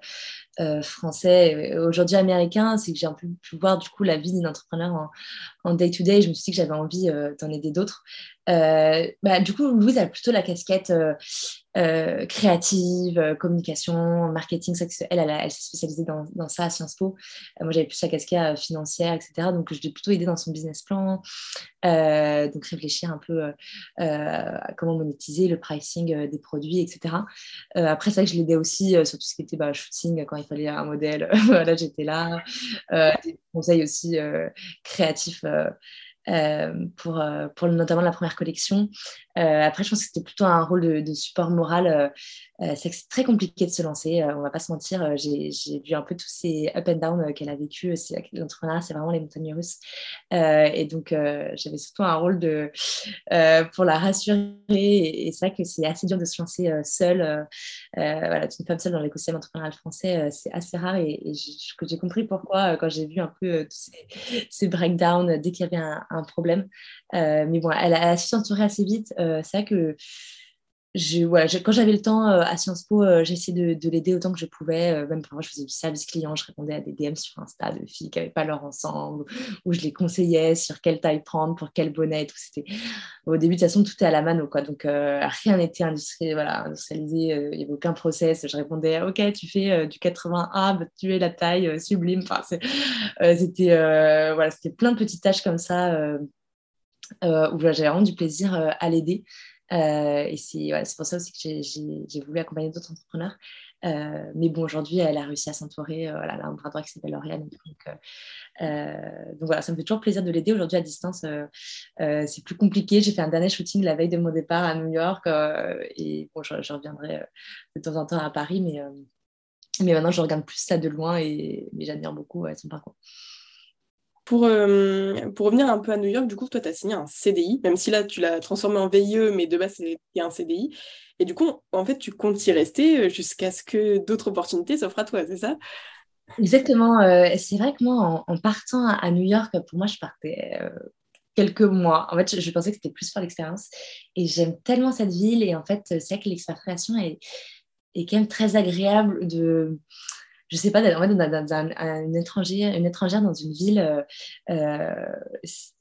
euh, français, aujourd'hui américain. C'est que j'ai un peu pu voir, du coup, la vie d'un entrepreneur en day-to-day. je me suis dit que j'avais envie d'en aider d'autres. Bah, du coup, Louise a plutôt la casquette euh, créative, euh, communication, marketing. Elle, elle, s'est spécialisée dans, dans, ça à Sciences Po. Euh, moi, j'avais plus sa casquette financière, etc. Donc, je l'ai plutôt aidé dans son business plan. donc, réfléchir un peu à comment monétiser le pricing des produits, etc. après, c'est vrai que je aussi sur tout ce qui était bah, shooting, quand il fallait un modèle. voilà, j'étais là. des conseils aussi créatifs. pour, pour notamment la première collection. Euh, après, je pense que c'était plutôt un rôle de, support moral. Euh, euh, c'est très compliqué de se lancer, on va pas se mentir. J'ai vu un peu tous ces up and down qu'elle a vécu. L'entrepreneuriat, c'est vraiment les montagnes russes. et donc, j'avais surtout un rôle de, pour la rassurer. Et, c'est vrai que c'est assez dur de se lancer seule. voilà, une femme seule dans l'écosystème entrepreneurial français, c'est assez rare. Et, j'ai compris pourquoi quand j'ai vu un peu tous ces, breakdowns dès qu'il y avait un, problème. mais bon, elle a, elle a su s'entourer assez vite. Euh, c'est vrai que quand j'avais le temps euh, à Sciences Po, euh, j'essayais de, l'aider autant que je pouvais. même parfois, je faisais du service client, je répondais à des DM sur Insta de filles qui n'avaient pas leur ensemble, où je les conseillais sur quelle taille prendre, pour quel bonnet et tout. C'était... Au début, de toute façon, tout est à la mano. Quoi. Donc, rien n'était industrialisé. Voilà, industrialisé il n'y avait aucun process. Je répondais, OK, tu fais du 80A, bah, tu es la taille sublime. Enfin, c'était, voilà, c'était plein de petites tâches comme ça euh, où j'avais vraiment du plaisir euh, à l'aider. Euh, et c'est pour ça aussi que j'ai voulu accompagner d'autres entrepreneurs. mais bon, aujourd'hui, elle a réussi à s'entourer. voilà, elle a un bras droit qui s'appelle Lauriane. Donc, voilà, ça me fait toujours plaisir de l'aider. Aujourd'hui, à distance, c'est plus compliqué. J'ai fait un dernier shooting la veille de mon départ à New York. et bon, je, reviendrai de temps en temps à Paris. Mais maintenant, je regarde plus ça de loin et j'admire beaucoup son parcours. Pour, euh, pour revenir un peu à New York, du coup, toi, tu as signé un CDI, même si là, tu l'as transformé en VIE, mais de base, c'est un CDI. Et du coup, en fait, tu comptes y rester euh, jusqu'à ce que d'autres opportunités s'offrent à toi, c'est ça? Exactement. Euh, c'est vrai que moi, en, partant à, New York, pour moi, je partais quelques mois. En fait, je, pensais que c'était plus pour l'expérience. Et j'aime tellement cette ville. Et en fait, c'est vrai que l'expatriation est, est quand même très agréable de je sais pas, en fait, dans, une, étrangère, dans une ville, euh,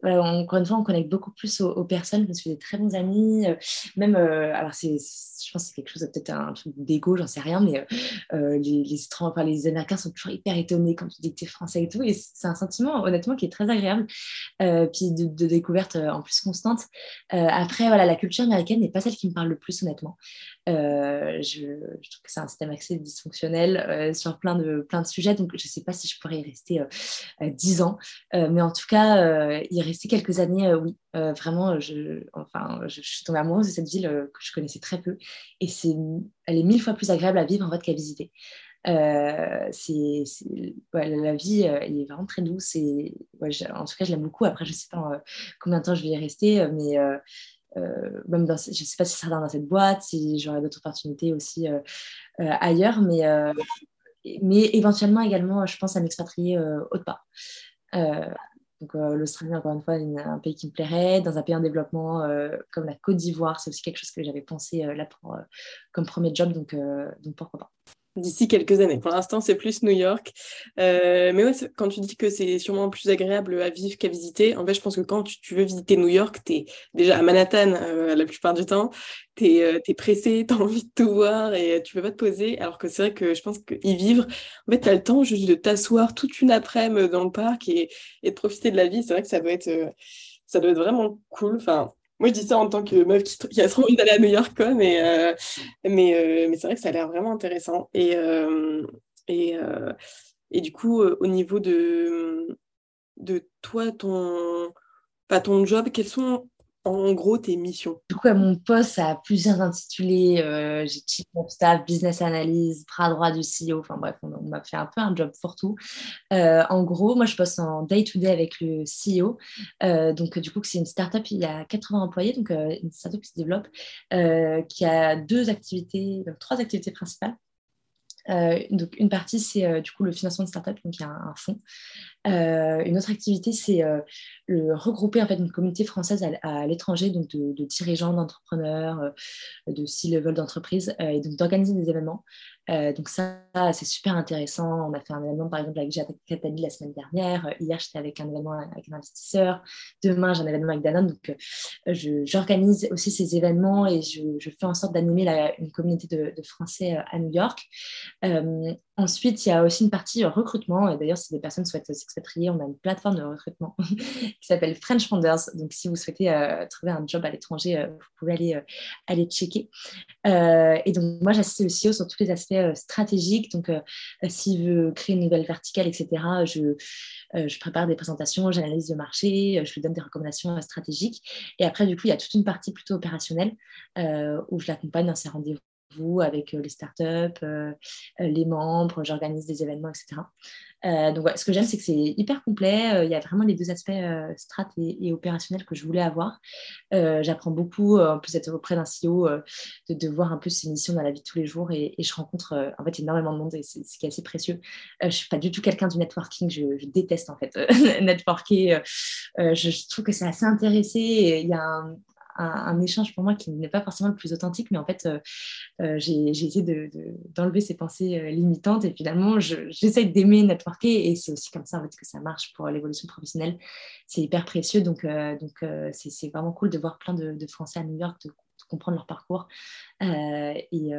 euh, encore une fois, on connecte beaucoup plus aux, personnes. Je me suis des très bons amis. Euh, même, alors, je pense que c'est quelque chose, peut-être un truc d'égo, j'en sais rien, mais les, les, enfin, les Américains sont toujours hyper étonnés quand tu dis que tu es français et tout. Et c'est un sentiment, honnêtement, qui est très agréable. puis de, découverte en plus constante. après, voilà, la culture américaine n'est pas celle qui me parle le plus, honnêtement. Je, je, trouve que c'est un système assez dysfonctionnel sur plein de, plein de sujets, donc je ne sais pas si je pourrais y rester euh, euh, dix ans. Euh, mais en tout cas, y rester quelques années, oui. vraiment, je, enfin, je, suis tombée amoureuse de cette ville que je connaissais très peu. Et c'est, elle est mille fois plus agréable à vivre en fait qu'à visiter. la vie est vraiment très douce en tout cas je l'aime beaucoup après je sais pas combien de temps je vais y rester mais même dans, je ne sais pas si ça sera dans cette boîte si j'aurai d'autres opportunités aussi ailleurs mais mais éventuellement également, je pense à m'expatrier euh, autre part. Euh, donc euh, l'Australie, encore une fois, un pays qui me plairait. Dans un pays en développement comme la Côte d'Ivoire, c'est aussi quelque chose que j'avais pensé là pour, comme premier job, donc, donc pourquoi pas d'ici quelques années. Pour l'instant, c'est plus New York. Euh, mais ouais, quand tu dis que c'est sûrement plus agréable à vivre qu'à visiter, en fait, je pense que quand tu, veux visiter New York, tu es déjà à Manhattan euh, la plupart du temps, tu es, euh, pressé, tu as envie de tout voir et tu peux pas te poser. Alors que c'est vrai que je pense qu'y vivre, en fait, tu as le temps juste de t'asseoir toute une après-midi dans le parc et, et, de profiter de la vie. C'est vrai que ça doit être, ça doit être vraiment cool. Enfin, moi, je dis ça en tant que meuf qui, a trop envie d'aller à New York, quoi, mais, euh, mais, euh, mais c'est vrai que ça a l'air vraiment intéressant. Et, euh, et, et, du coup, au niveau de, de toi, ton, ton job, quels sont en gros tes missions Du coup, mon poste a plusieurs intitulés. Euh, j'ai Chief of Staff, Business Analyst, bras droit du CEO. Enfin bref, on, m'a fait un peu un job pour tout. Euh, en gros, moi, je bosse en day-to-day avec le CEO. Euh, donc, du coup, c'est une startup, il y a 80 employés, donc une startup qui se développe, qui a deux activités, trois activités principales. Donc une partie, c'est du coup le financement de start-up, donc il y a un, fonds. Euh, une autre activité, c'est le regrouper en fait une communauté française à, l'étranger, donc de, dirigeants, d'entrepreneurs, de C-level d'entreprises, et donc d'organiser des événements. donc ça, c'est super intéressant. On a fait un événement par exemple avec Catali la semaine dernière. Hier, j'étais avec un événement avec un investisseur. Demain, j'ai un événement avec Danone. Donc j'organise aussi ces événements et je, fais en sorte d'animer une communauté de, Français à New York. Euh, ensuite, il y a aussi une partie euh, recrutement. Et d'ailleurs, si des personnes souhaitent s'expatrier, on a une plateforme de recrutement qui s'appelle French Founders. Donc, si vous souhaitez euh, trouver un job à l'étranger, vous pouvez aller, aller checker. et donc, moi, j'assiste le CEO sur tous les aspects stratégiques. Donc, s'il veut créer une nouvelle verticale, etc., je, je prépare des présentations, j'analyse le marché, je lui donne des recommandations stratégiques. Et après, du coup, il y a toute une partie plutôt opérationnelle où je l'accompagne dans ses rendez-vous avec euh, les startups, euh, euh, les membres, j'organise des événements, etc. donc, ce que j'aime, c'est que c'est hyper complet. il y a vraiment les deux aspects strat et, opérationnels que je voulais avoir. J'apprends beaucoup, en plus d'être auprès d'un CEO, de, voir un peu ses missions dans la vie de tous les jours et, je rencontre en fait énormément de monde et c'est ce qui est assez précieux. je ne suis pas du tout quelqu'un du networking, je, déteste en fait networker. je, trouve que c'est assez intéressé. Il y a un, un, échange pour moi qui n'est pas forcément le plus authentique, mais en fait, euh, euh, j'ai essayé d'enlever ces pensées euh, limitantes et finalement, j'essaie d'aimer networker et c'est aussi comme ça en fait, que ça marche pour l'évolution professionnelle. C'est hyper précieux, donc donc c'est vraiment cool de voir plein de, Français à New York, de, comprendre leur parcours. et,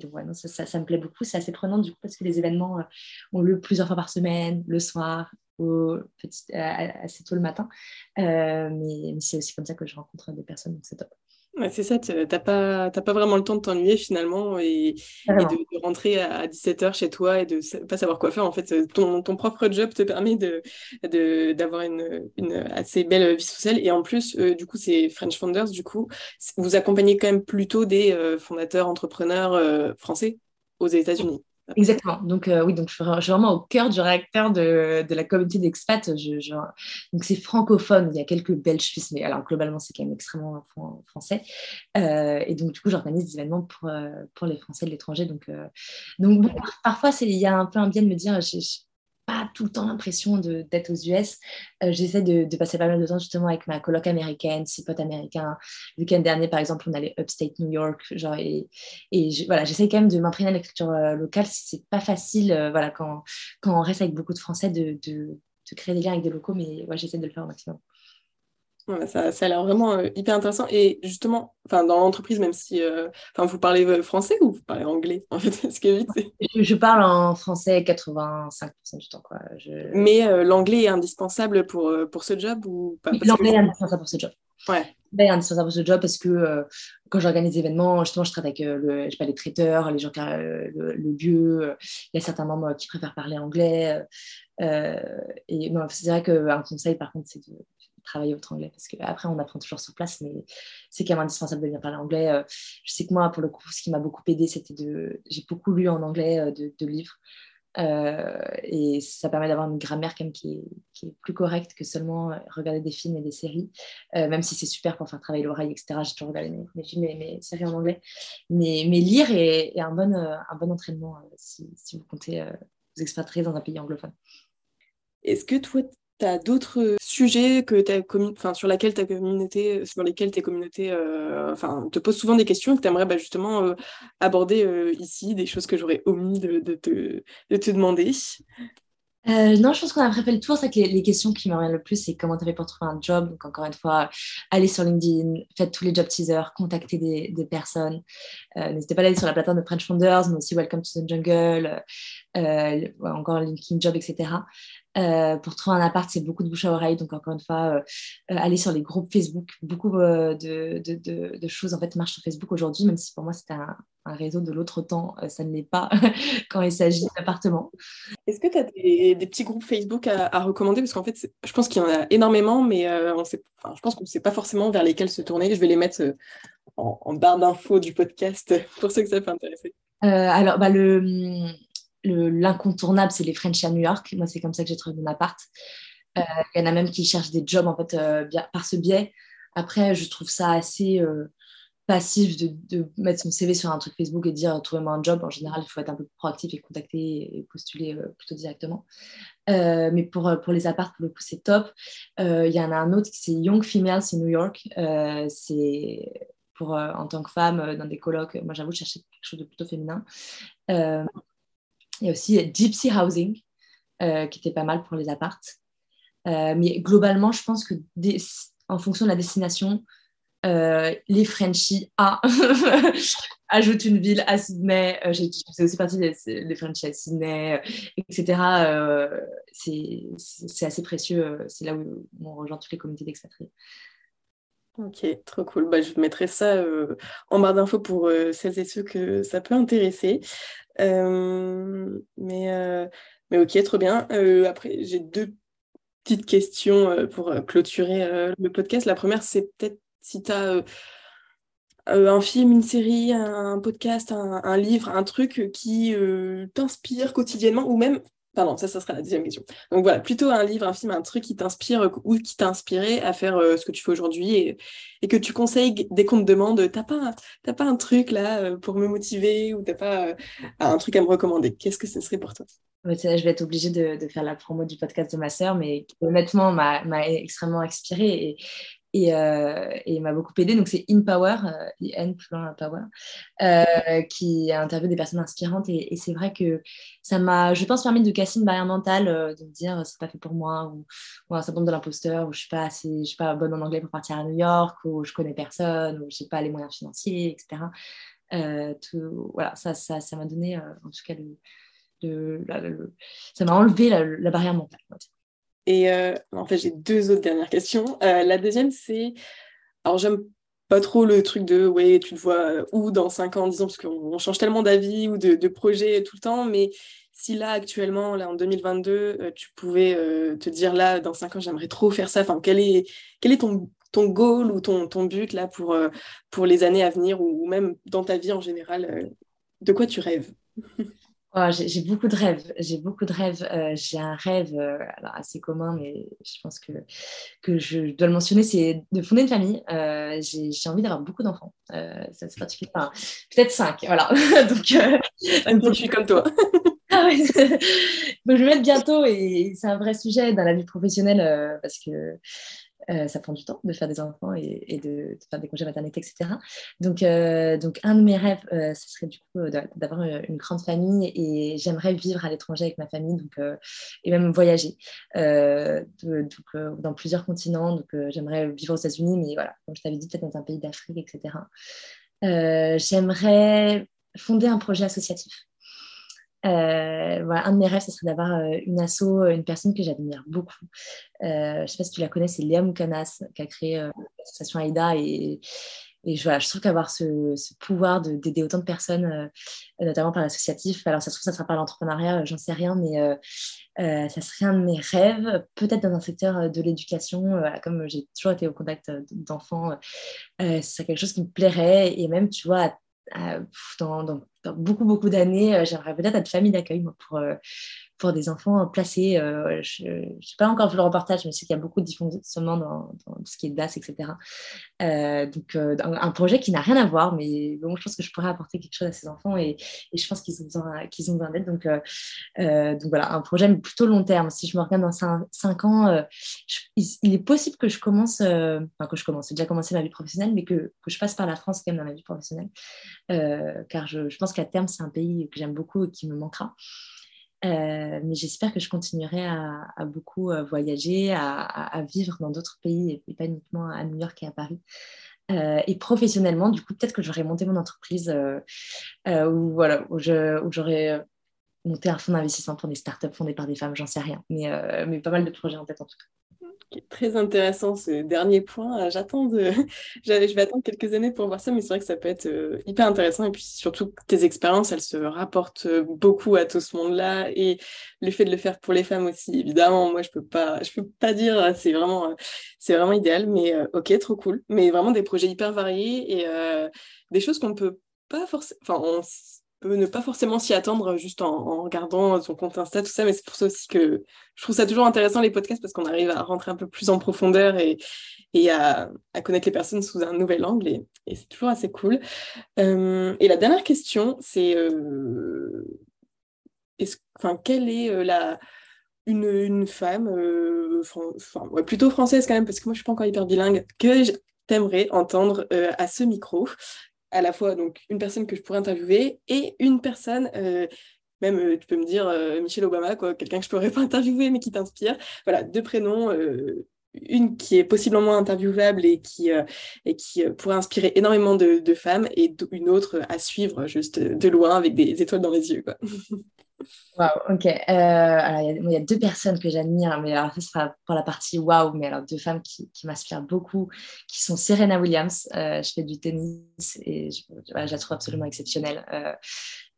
donc, ouais, ça, me plaît beaucoup. C'est assez prenant du coup parce que les événements ont lieu plusieurs fois par semaine, le soir, petit, assez tôt le matin. Euh, mais, c'est aussi comme ça que je rencontre des personnes, donc c'est top. c'est ça, tu n'as pas, pas vraiment le temps de t'ennuyer finalement et, de, rentrer à 17h chez toi et de ne pas savoir quoi faire. En fait, ton, ton propre job te permet d'avoir de, une, une, assez belle vie sociale. Et en plus, euh, du coup, c'est French Founders, du coup, vous accompagnez quand même plutôt des euh, fondateurs, entrepreneurs français aux États-Unis. Exactement. Donc, euh, oui, donc je, suis vraiment au cœur du réacteur de, la communauté d'expats. donc, c'est francophone. Il y a quelques Belges suisses, mais alors globalement, c'est quand même extrêmement français. Euh, et donc, du coup, j'organise des événements pour, euh, les Français de l'étranger. Donc, donc parfois, il y a un peu un bien de me dire, tout le temps l'impression d'être aux US. Euh, j'essaie de, passer pas mal de temps justement avec ma coloc américaine, six potes américains. Le week-end dernier, par exemple, on allait upstate New York. Genre, et, voilà, j'essaie quand même de m'imprégner à l'écriture euh, locale. C'est pas facile euh, voilà, quand, quand on reste avec beaucoup de Français de, de, de créer des liens avec des locaux, mais ouais, j'essaie de le faire au maximum ça, ça, a l'air vraiment euh, hyper intéressant. Et justement, dans l'entreprise, même si euh, vous parlez euh, français ou vous parlez anglais en fait que je, je, parle en français 85% du temps. Quoi. Mais l'anglais est indispensable pour, pour ce job ou pas? L'anglais est indispensable pour ce job. Ouais. est indispensable pour ce job parce que quand j'organise des événements, justement, je travaille avec le, je pas, les traiteurs, les gens qui le, le lieu. Il y a certains membres qui préfèrent parler anglais. et c'est vrai qu'un conseil, par contre, c'est de travailler votre anglais parce qu'après on apprend toujours sur place mais c'est quand même indispensable de bien parler anglais euh, je sais que moi pour le coup ce qui m'a beaucoup aidé c'était de j'ai beaucoup lu en anglais euh, de, livres euh, et ça permet d'avoir une grammaire quand même qui est, plus correcte que seulement regarder des films et des séries même si c'est super pour faire travailler l'oreille etc j'ai toujours regardé mes, films et mes séries en anglais. Mais, lire est, un, bon, un bon entraînement si, si, vous comptez vous expatrier dans un pays anglophone. Est-ce que toi, tu as d'autres sujets que enfin, sur, laquelle ta communauté, sur lesquels tes communautés euh, enfin, te posent souvent des questions que tu aimerais bah, justement euh, aborder euh, ici, des choses que j'aurais omis de, te, de, te, demander? Non, je pense qu'on a fait le tour. C'est que les, questions qui m'emmènent le plus, c'est comment tu fait pour trouver un job. Donc, encore une fois, allez sur LinkedIn, faites tous les job teasers, contactez des personnes. N'hésitez pas à aller sur la plateforme de French Founders, mais aussi Welcome to the Jungle, encore LinkedIn Job, etc. Euh, pour trouver un appart, c'est beaucoup de bouche à oreille. Donc, encore une fois, euh, aller sur les groupes Facebook, beaucoup de, de, de, choses en fait marchent sur Facebook aujourd'hui, même si pour moi c'était un, un, réseau de l'autre temps, ça ne l'est pas quand il s'agit d'appartements. Est-ce que tu as des, des, petits groupes Facebook à, à recommander? Parce qu'en fait, je pense qu'il y en a énormément, mais on sait, enfin, je pense qu'on ne sait pas forcément vers lesquels se tourner. Je vais les mettre en, barre d'infos du podcast pour ceux que ça peut intéresser. alors, bah, le l'incontournable, c'est les French à New York. Moi, c'est comme ça que j'ai trouvé mon appart. Euh, il y en a même qui cherchent des jobs en fait euh, par ce biais. Après, je trouve ça assez euh, passif de, mettre son CV sur un truc Facebook et dire trouvez-moi un job. En général, il faut être un peu proactif et contacter et postuler plutôt directement. mais pour, les apparts, pour le coup, c'est top. Il y en a un autre qui c'est Young Females in New York. c'est pour en tant que femme dans des colloques. Moi, j'avoue, je cherchais quelque chose de plutôt féminin. Il y a aussi Gypsy Housing, euh, qui était pas mal pour les appartes. Euh, mais globalement, je pense que en fonction de la destination, euh, les Frenchies ajoutent une ville à Sydney. j'ai aussi partie des, des Frenchies à Sydney, etc. c'est assez précieux. c'est là où on rejoint toutes les communautés d'expatriés. Ok, trop cool. Bah, je mettrai ça en barre d'infos pour celles et ceux que ça peut intéresser. Mais, mais ok, trop bien. après, j'ai deux petites questions pour clôturer le podcast. La première, c'est peut-être si tu as un film, une série, un, podcast, un, livre, un truc qui t'inspire quotidiennement ou même Pardon, ça, ça sera la deuxième question. Donc voilà, plutôt un livre, un film, un truc qui t'inspire ou qui t'a inspiré à faire euh, ce que tu fais aujourd'hui et, que tu conseilles dès qu'on te demande T'as pas, pas un truc là euh, pour me motiver ou t'as pas euh, un truc à me recommander Qu'est-ce que ce serait pour toi? Je vais être obligée de, faire la promo du podcast de ma sœur, mais honnêtement m'a extrêmement inspirée. Et, et, euh, m'a beaucoup aidé. Donc, c'est In Power, euh, IN Power, euh, qui interviewe des personnes inspirantes. Et, c'est vrai que ça m'a, je pense, permis de casser une barrière mentale, de me dire c'est pas fait pour moi, ou, ou un syndrome de l'imposteur, ou je suis pas assez, je suis pas bonne en anglais pour partir à New York, ou je connais personne, ou j'ai pas les moyens financiers, etc. voilà, ça, ça, ça m'a donné, en tout cas, ça m'a enlevé la, barrière mentale. Et euh, en fait, j'ai deux autres dernières questions. Euh, la deuxième, c'est. Alors, j'aime pas trop le truc de ouais, tu te vois euh, où dans cinq ans, disons, parce qu'on change tellement d'avis ou de, projet tout le temps, mais si là, actuellement, en 2022, tu pouvais te dire là, dans cinq ans, j'aimerais trop faire ça, enfin, quel est, ton, goal ou ton, but là pour, les années à venir ou même dans ta vie en général De quoi tu rêves? Oh, j'ai beaucoup de rêves. J'ai beaucoup de rêves. Euh, j'ai un rêve euh, alors assez commun, mais je pense que, que je dois le mentionner, c'est de fonder une famille. Euh, j'ai envie d'avoir beaucoup d'enfants. c'est particulier. Peut-être cinq. Voilà. donc, je suis comme toi. ah ouais. donc, je vais mettre bientôt et c'est un vrai sujet dans la vie professionnelle parce que euh, ça prend du temps de faire des enfants et, de, faire des congés maternité, etc. Donc, euh, donc un de mes rêves, euh, ce serait du coup d'avoir une grande famille et j'aimerais vivre à l'étranger avec ma famille donc, et même voyager donc, dans plusieurs continents. Donc, j'aimerais vivre aux États-Unis, mais voilà, comme je t'avais dit, peut-être dans un pays d'Afrique, etc. j'aimerais fonder un projet associatif. Euh, un de mes rêves, ce serait d'avoir euh, une asso, euh, une personne que j'admire beaucoup. je ne sais pas si tu la connais, c'est Léa Moukanas qui a créé l'association AIDA. Et, et je, trouve qu'avoir ce, ce, pouvoir d'aider autant de personnes, notamment par l'associatif, alors ça se trouve, ça sera pas l'entrepreneuriat, j'en sais rien, mais ça serait un de mes rêves, peut-être dans un secteur de l'éducation, comme j'ai toujours été au contact d'enfants, ce serait quelque chose qui me plairait. Et même, tu vois, dans, dans, beaucoup, beaucoup d'années, euh, j'aimerais peut-être être famille d'accueil pour, euh, pour des enfants placés. Euh, je n'ai pas encore vu le reportage, mais je sais qu'il y a beaucoup de dysfonctionnements dans, dans tout ce qui est DAS, etc. Euh, donc, euh, un, projet qui n'a rien à voir, mais bon, je pense que je pourrais apporter quelque chose à ces enfants et, je pense qu'ils ont besoin, d'aide. Donc, donc, voilà, un projet plutôt long terme. Si je me regarde dans 5, ans, il, est possible que je commence, enfin que je commence, j'ai déjà commencé ma vie professionnelle, mais que, je passe par la France quand même dans ma vie professionnelle, car je pense qu'à terme, c'est un pays que j'aime beaucoup et qui me manquera. Euh, mais j'espère que je continuerai à, beaucoup euh, voyager, à, vivre dans d'autres pays et, pas uniquement à New York et à Paris. Euh, et professionnellement, du coup, peut-être que j'aurais monté mon entreprise où, voilà, où, j'aurais monter un fonds d'investissement pour des startups fondées par des femmes, j'en sais rien. Mais pas mal de projets en tête en tout cas très intéressant ce dernier point. J'attends de... je vais attendre quelques années pour voir ça, mais c'est vrai que ça peut être euh, hyper intéressant. Et puis surtout, tes expériences, elles se rapportent euh, beaucoup à tout ce monde-là. Et le fait de le faire pour les femmes aussi, évidemment, moi, je peux pas, je peux pas dire, euh, c'est vraiment, c'est vraiment idéal. Mais ok, trop cool. Mais vraiment des projets hyper variés et des choses qu'on peut pas forcément, enfin, on peut ne pas forcément s'y attendre juste en, regardant son compte Insta, tout ça, mais c'est pour ça aussi que je trouve ça toujours intéressant les podcasts parce qu'on arrive à rentrer un peu plus en profondeur et, à, connaître les personnes sous un nouvel angle et, c'est toujours assez cool. Euh, et la dernière question, c'est euh, quelle est euh, la, une, femme, plutôt française quand même, parce que moi je suis pas encore hyper bilingue, que t'aimerais entendre à ce micro à la fois donc une personne que je pourrais interviewer et une personne euh, même euh, tu peux me dire euh, Michelle Obama quoi quelqu'un que je pourrais pas interviewer mais qui t'inspire voilà deux prénoms une qui est possiblement interviewable et qui, et qui pourrait inspirer énormément de, de, femmes et une autre à suivre juste de loin avec des étoiles dans les yeux quoi. Waouh, ok. Euh, il y, a deux personnes que j'admire, mais alors ça sera pour la partie waouh, mais alors deux femmes qui, m'inspirent beaucoup, qui sont Serena Williams. Euh, je fais du tennis et je, la trouve absolument exceptionnelle. Euh,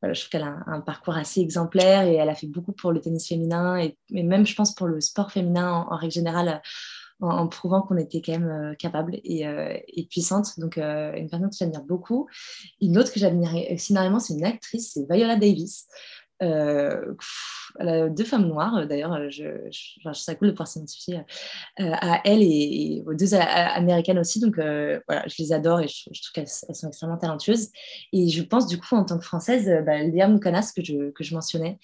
je trouve qu'elle a un, parcours assez exemplaire et elle a fait beaucoup pour le tennis féminin et, même, je pense, pour le sport féminin en, règle générale. En, prouvant qu'on était quand même capable et, et, puissante. Donc, une personne que j'admire beaucoup. Une autre que j'admire énormément, c'est une actrice, c'est Viola Davis. Euh, deux femmes noires, euh, d'ailleurs, euh, je, je, ça cool de pouvoir s'identifier à elle et, aux deux américaines aussi. Donc voilà, je les adore et je, trouve qu'elles sont extrêmement talentueuses. Et je pense du coup, en tant que française, bah, Léa Moukanas, que je, que je mentionnais,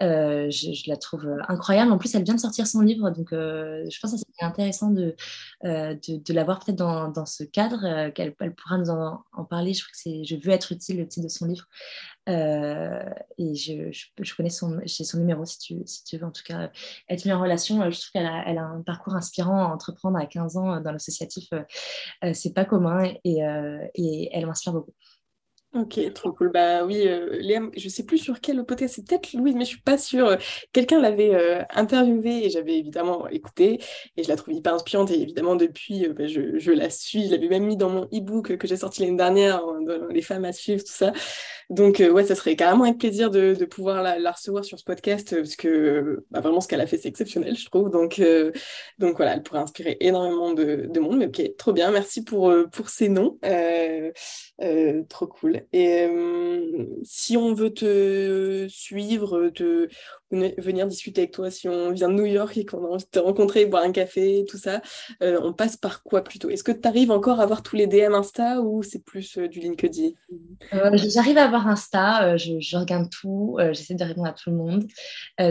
je, je, la trouve incroyable. En plus, elle vient de sortir son livre, donc je pense que c'est intéressant de, de, la voir peut-être dans, dans, ce cadre, qu'elle elle pourra nous en, parler. Je que c'est Je veux être utile, le titre de son livre. Euh, et je, je, connais son, son numéro si tu, si tu veux en tout cas être mis en relation. Je trouve qu'elle a, elle a un parcours inspirant à entreprendre à 15 ans dans l'associatif. Euh, c'est pas commun et, euh, et elle m'inspire beaucoup. Ok, trop cool. Bah oui, euh, Léa, je sais plus sur quel podcast, c'est peut-être Louise, mais je suis pas sûre. Quelqu'un l'avait euh, interviewée et j'avais évidemment écouté et je la trouve hyper inspirante et évidemment depuis, euh, bah, je, je, la suis. Je l'avais même mis dans mon e-book que j'ai sorti l'année dernière, dans les femmes à suivre, tout ça. Donc ouais, ça serait carrément avec plaisir de, de pouvoir la, recevoir sur ce podcast parce que bah, vraiment ce qu'elle a fait, c'est exceptionnel, je trouve. Donc, donc voilà, elle pourrait inspirer énormément de, de, monde. Mais ok, trop bien. Merci pour, pour ces noms. Trop cool. Et euh, si on veut te suivre, te venir discuter avec toi, si on vient de New York et qu'on a envie de te rencontrer, boire un café, tout ça, euh, on passe par quoi plutôt? Est-ce que tu arrives encore à avoir tous les DM Insta ou c'est plus euh, du LinkedIn? J'arrive à avoir Insta, je, regarde tout, j'essaie de répondre à tout le monde.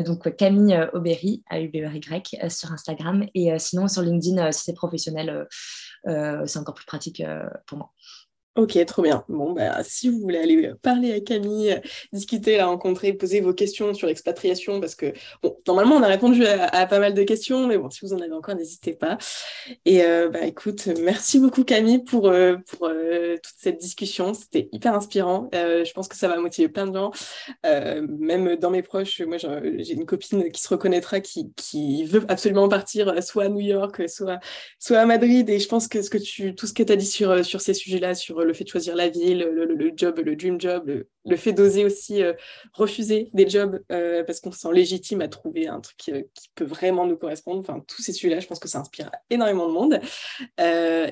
donc Camille Aubéry, a u e y sur Instagram. Et sinon, sur LinkedIn, si c'est professionnel, c'est encore plus pratique pour moi. Ok, trop bien. Bon, bah, si vous voulez aller euh, parler à Camille, euh, discuter, la rencontrer, poser vos questions sur l'expatriation, parce que, bon, normalement, on a répondu à, pas mal de questions, mais bon, si vous en avez encore, n'hésitez pas. Et euh, bah, écoute, merci beaucoup, Camille, pour, pour toute cette discussion. C'était hyper inspirant. je pense que ça va motiver plein de gens. même dans mes proches, moi, j'ai une copine qui se reconnaîtra, qui, qui veut absolument partir soit à New York, soit, soit à Madrid. Et je pense que, ce que tu, tout ce que tu as dit sur, sur ces sujets-là, sur le fait de choisir la ville, le, job, le dream job, le, fait d'oser aussi euh, refuser des jobs euh, parce qu'on se sent légitime à trouver un truc euh, qui, peut vraiment nous correspondre. Enfin, tous ces sujets-là, je pense que ça inspire énormément de monde.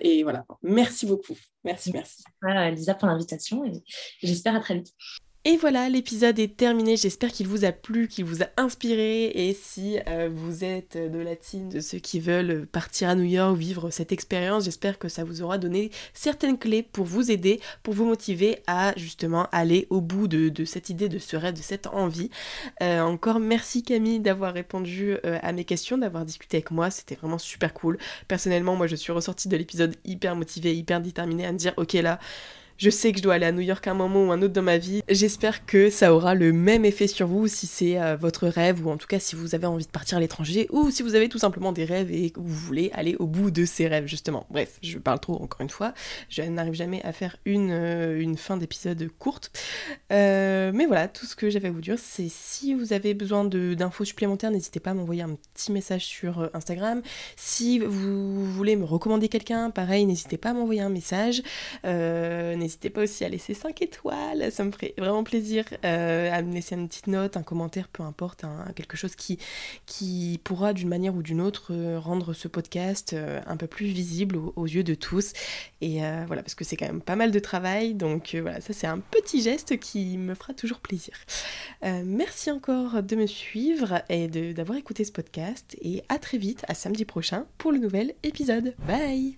et voilà, merci beaucoup. Merci, merci. Voilà, Lisa, pour l'invitation et j'espère à très vite. Et voilà, l'épisode est terminé. J'espère qu'il vous a plu, qu'il vous a inspiré. Et si euh, vous êtes de la team de ceux qui veulent partir à New York, vivre cette expérience, j'espère que ça vous aura donné certaines clés pour vous aider, pour vous motiver à justement aller au bout de, cette idée, de ce rêve, de cette envie. Euh, encore merci Camille d'avoir répondu euh, à mes questions, d'avoir discuté avec moi. C'était vraiment super cool. Personnellement, moi je suis ressortie de l'épisode hyper motivée, hyper déterminée à me dire ok là Je sais que je dois aller à New York un moment ou un autre dans ma vie. J'espère que ça aura le même effet sur vous si c'est euh, votre rêve ou en tout cas si vous avez envie de partir à l'étranger ou si vous avez tout simplement des rêves et que vous voulez aller au bout de ces rêves justement. Bref, je parle trop encore une fois. Je n'arrive jamais à faire une, euh, une fin d'épisode courte. Euh, mais voilà, tout ce que j'avais à vous dire, c'est si vous avez besoin d'infos supplémentaires, n'hésitez pas à m'envoyer un petit message sur Instagram. Si vous voulez me recommander quelqu'un, pareil, n'hésitez pas à m'envoyer un message. Pas aussi à laisser 5 étoiles, ça me ferait vraiment plaisir. à me laisser une petite note, un commentaire, peu importe, quelque chose qui, qui pourra d'une manière ou d'une autre euh, rendre ce podcast euh, un peu plus visible aux, yeux de tous. Et euh, voilà, parce que c'est quand même pas mal de travail, donc voilà, ça c'est un petit geste qui me fera toujours plaisir. merci encore de me suivre et d'avoir écouté ce podcast, et à très vite, à samedi prochain pour le nouvel épisode. Bye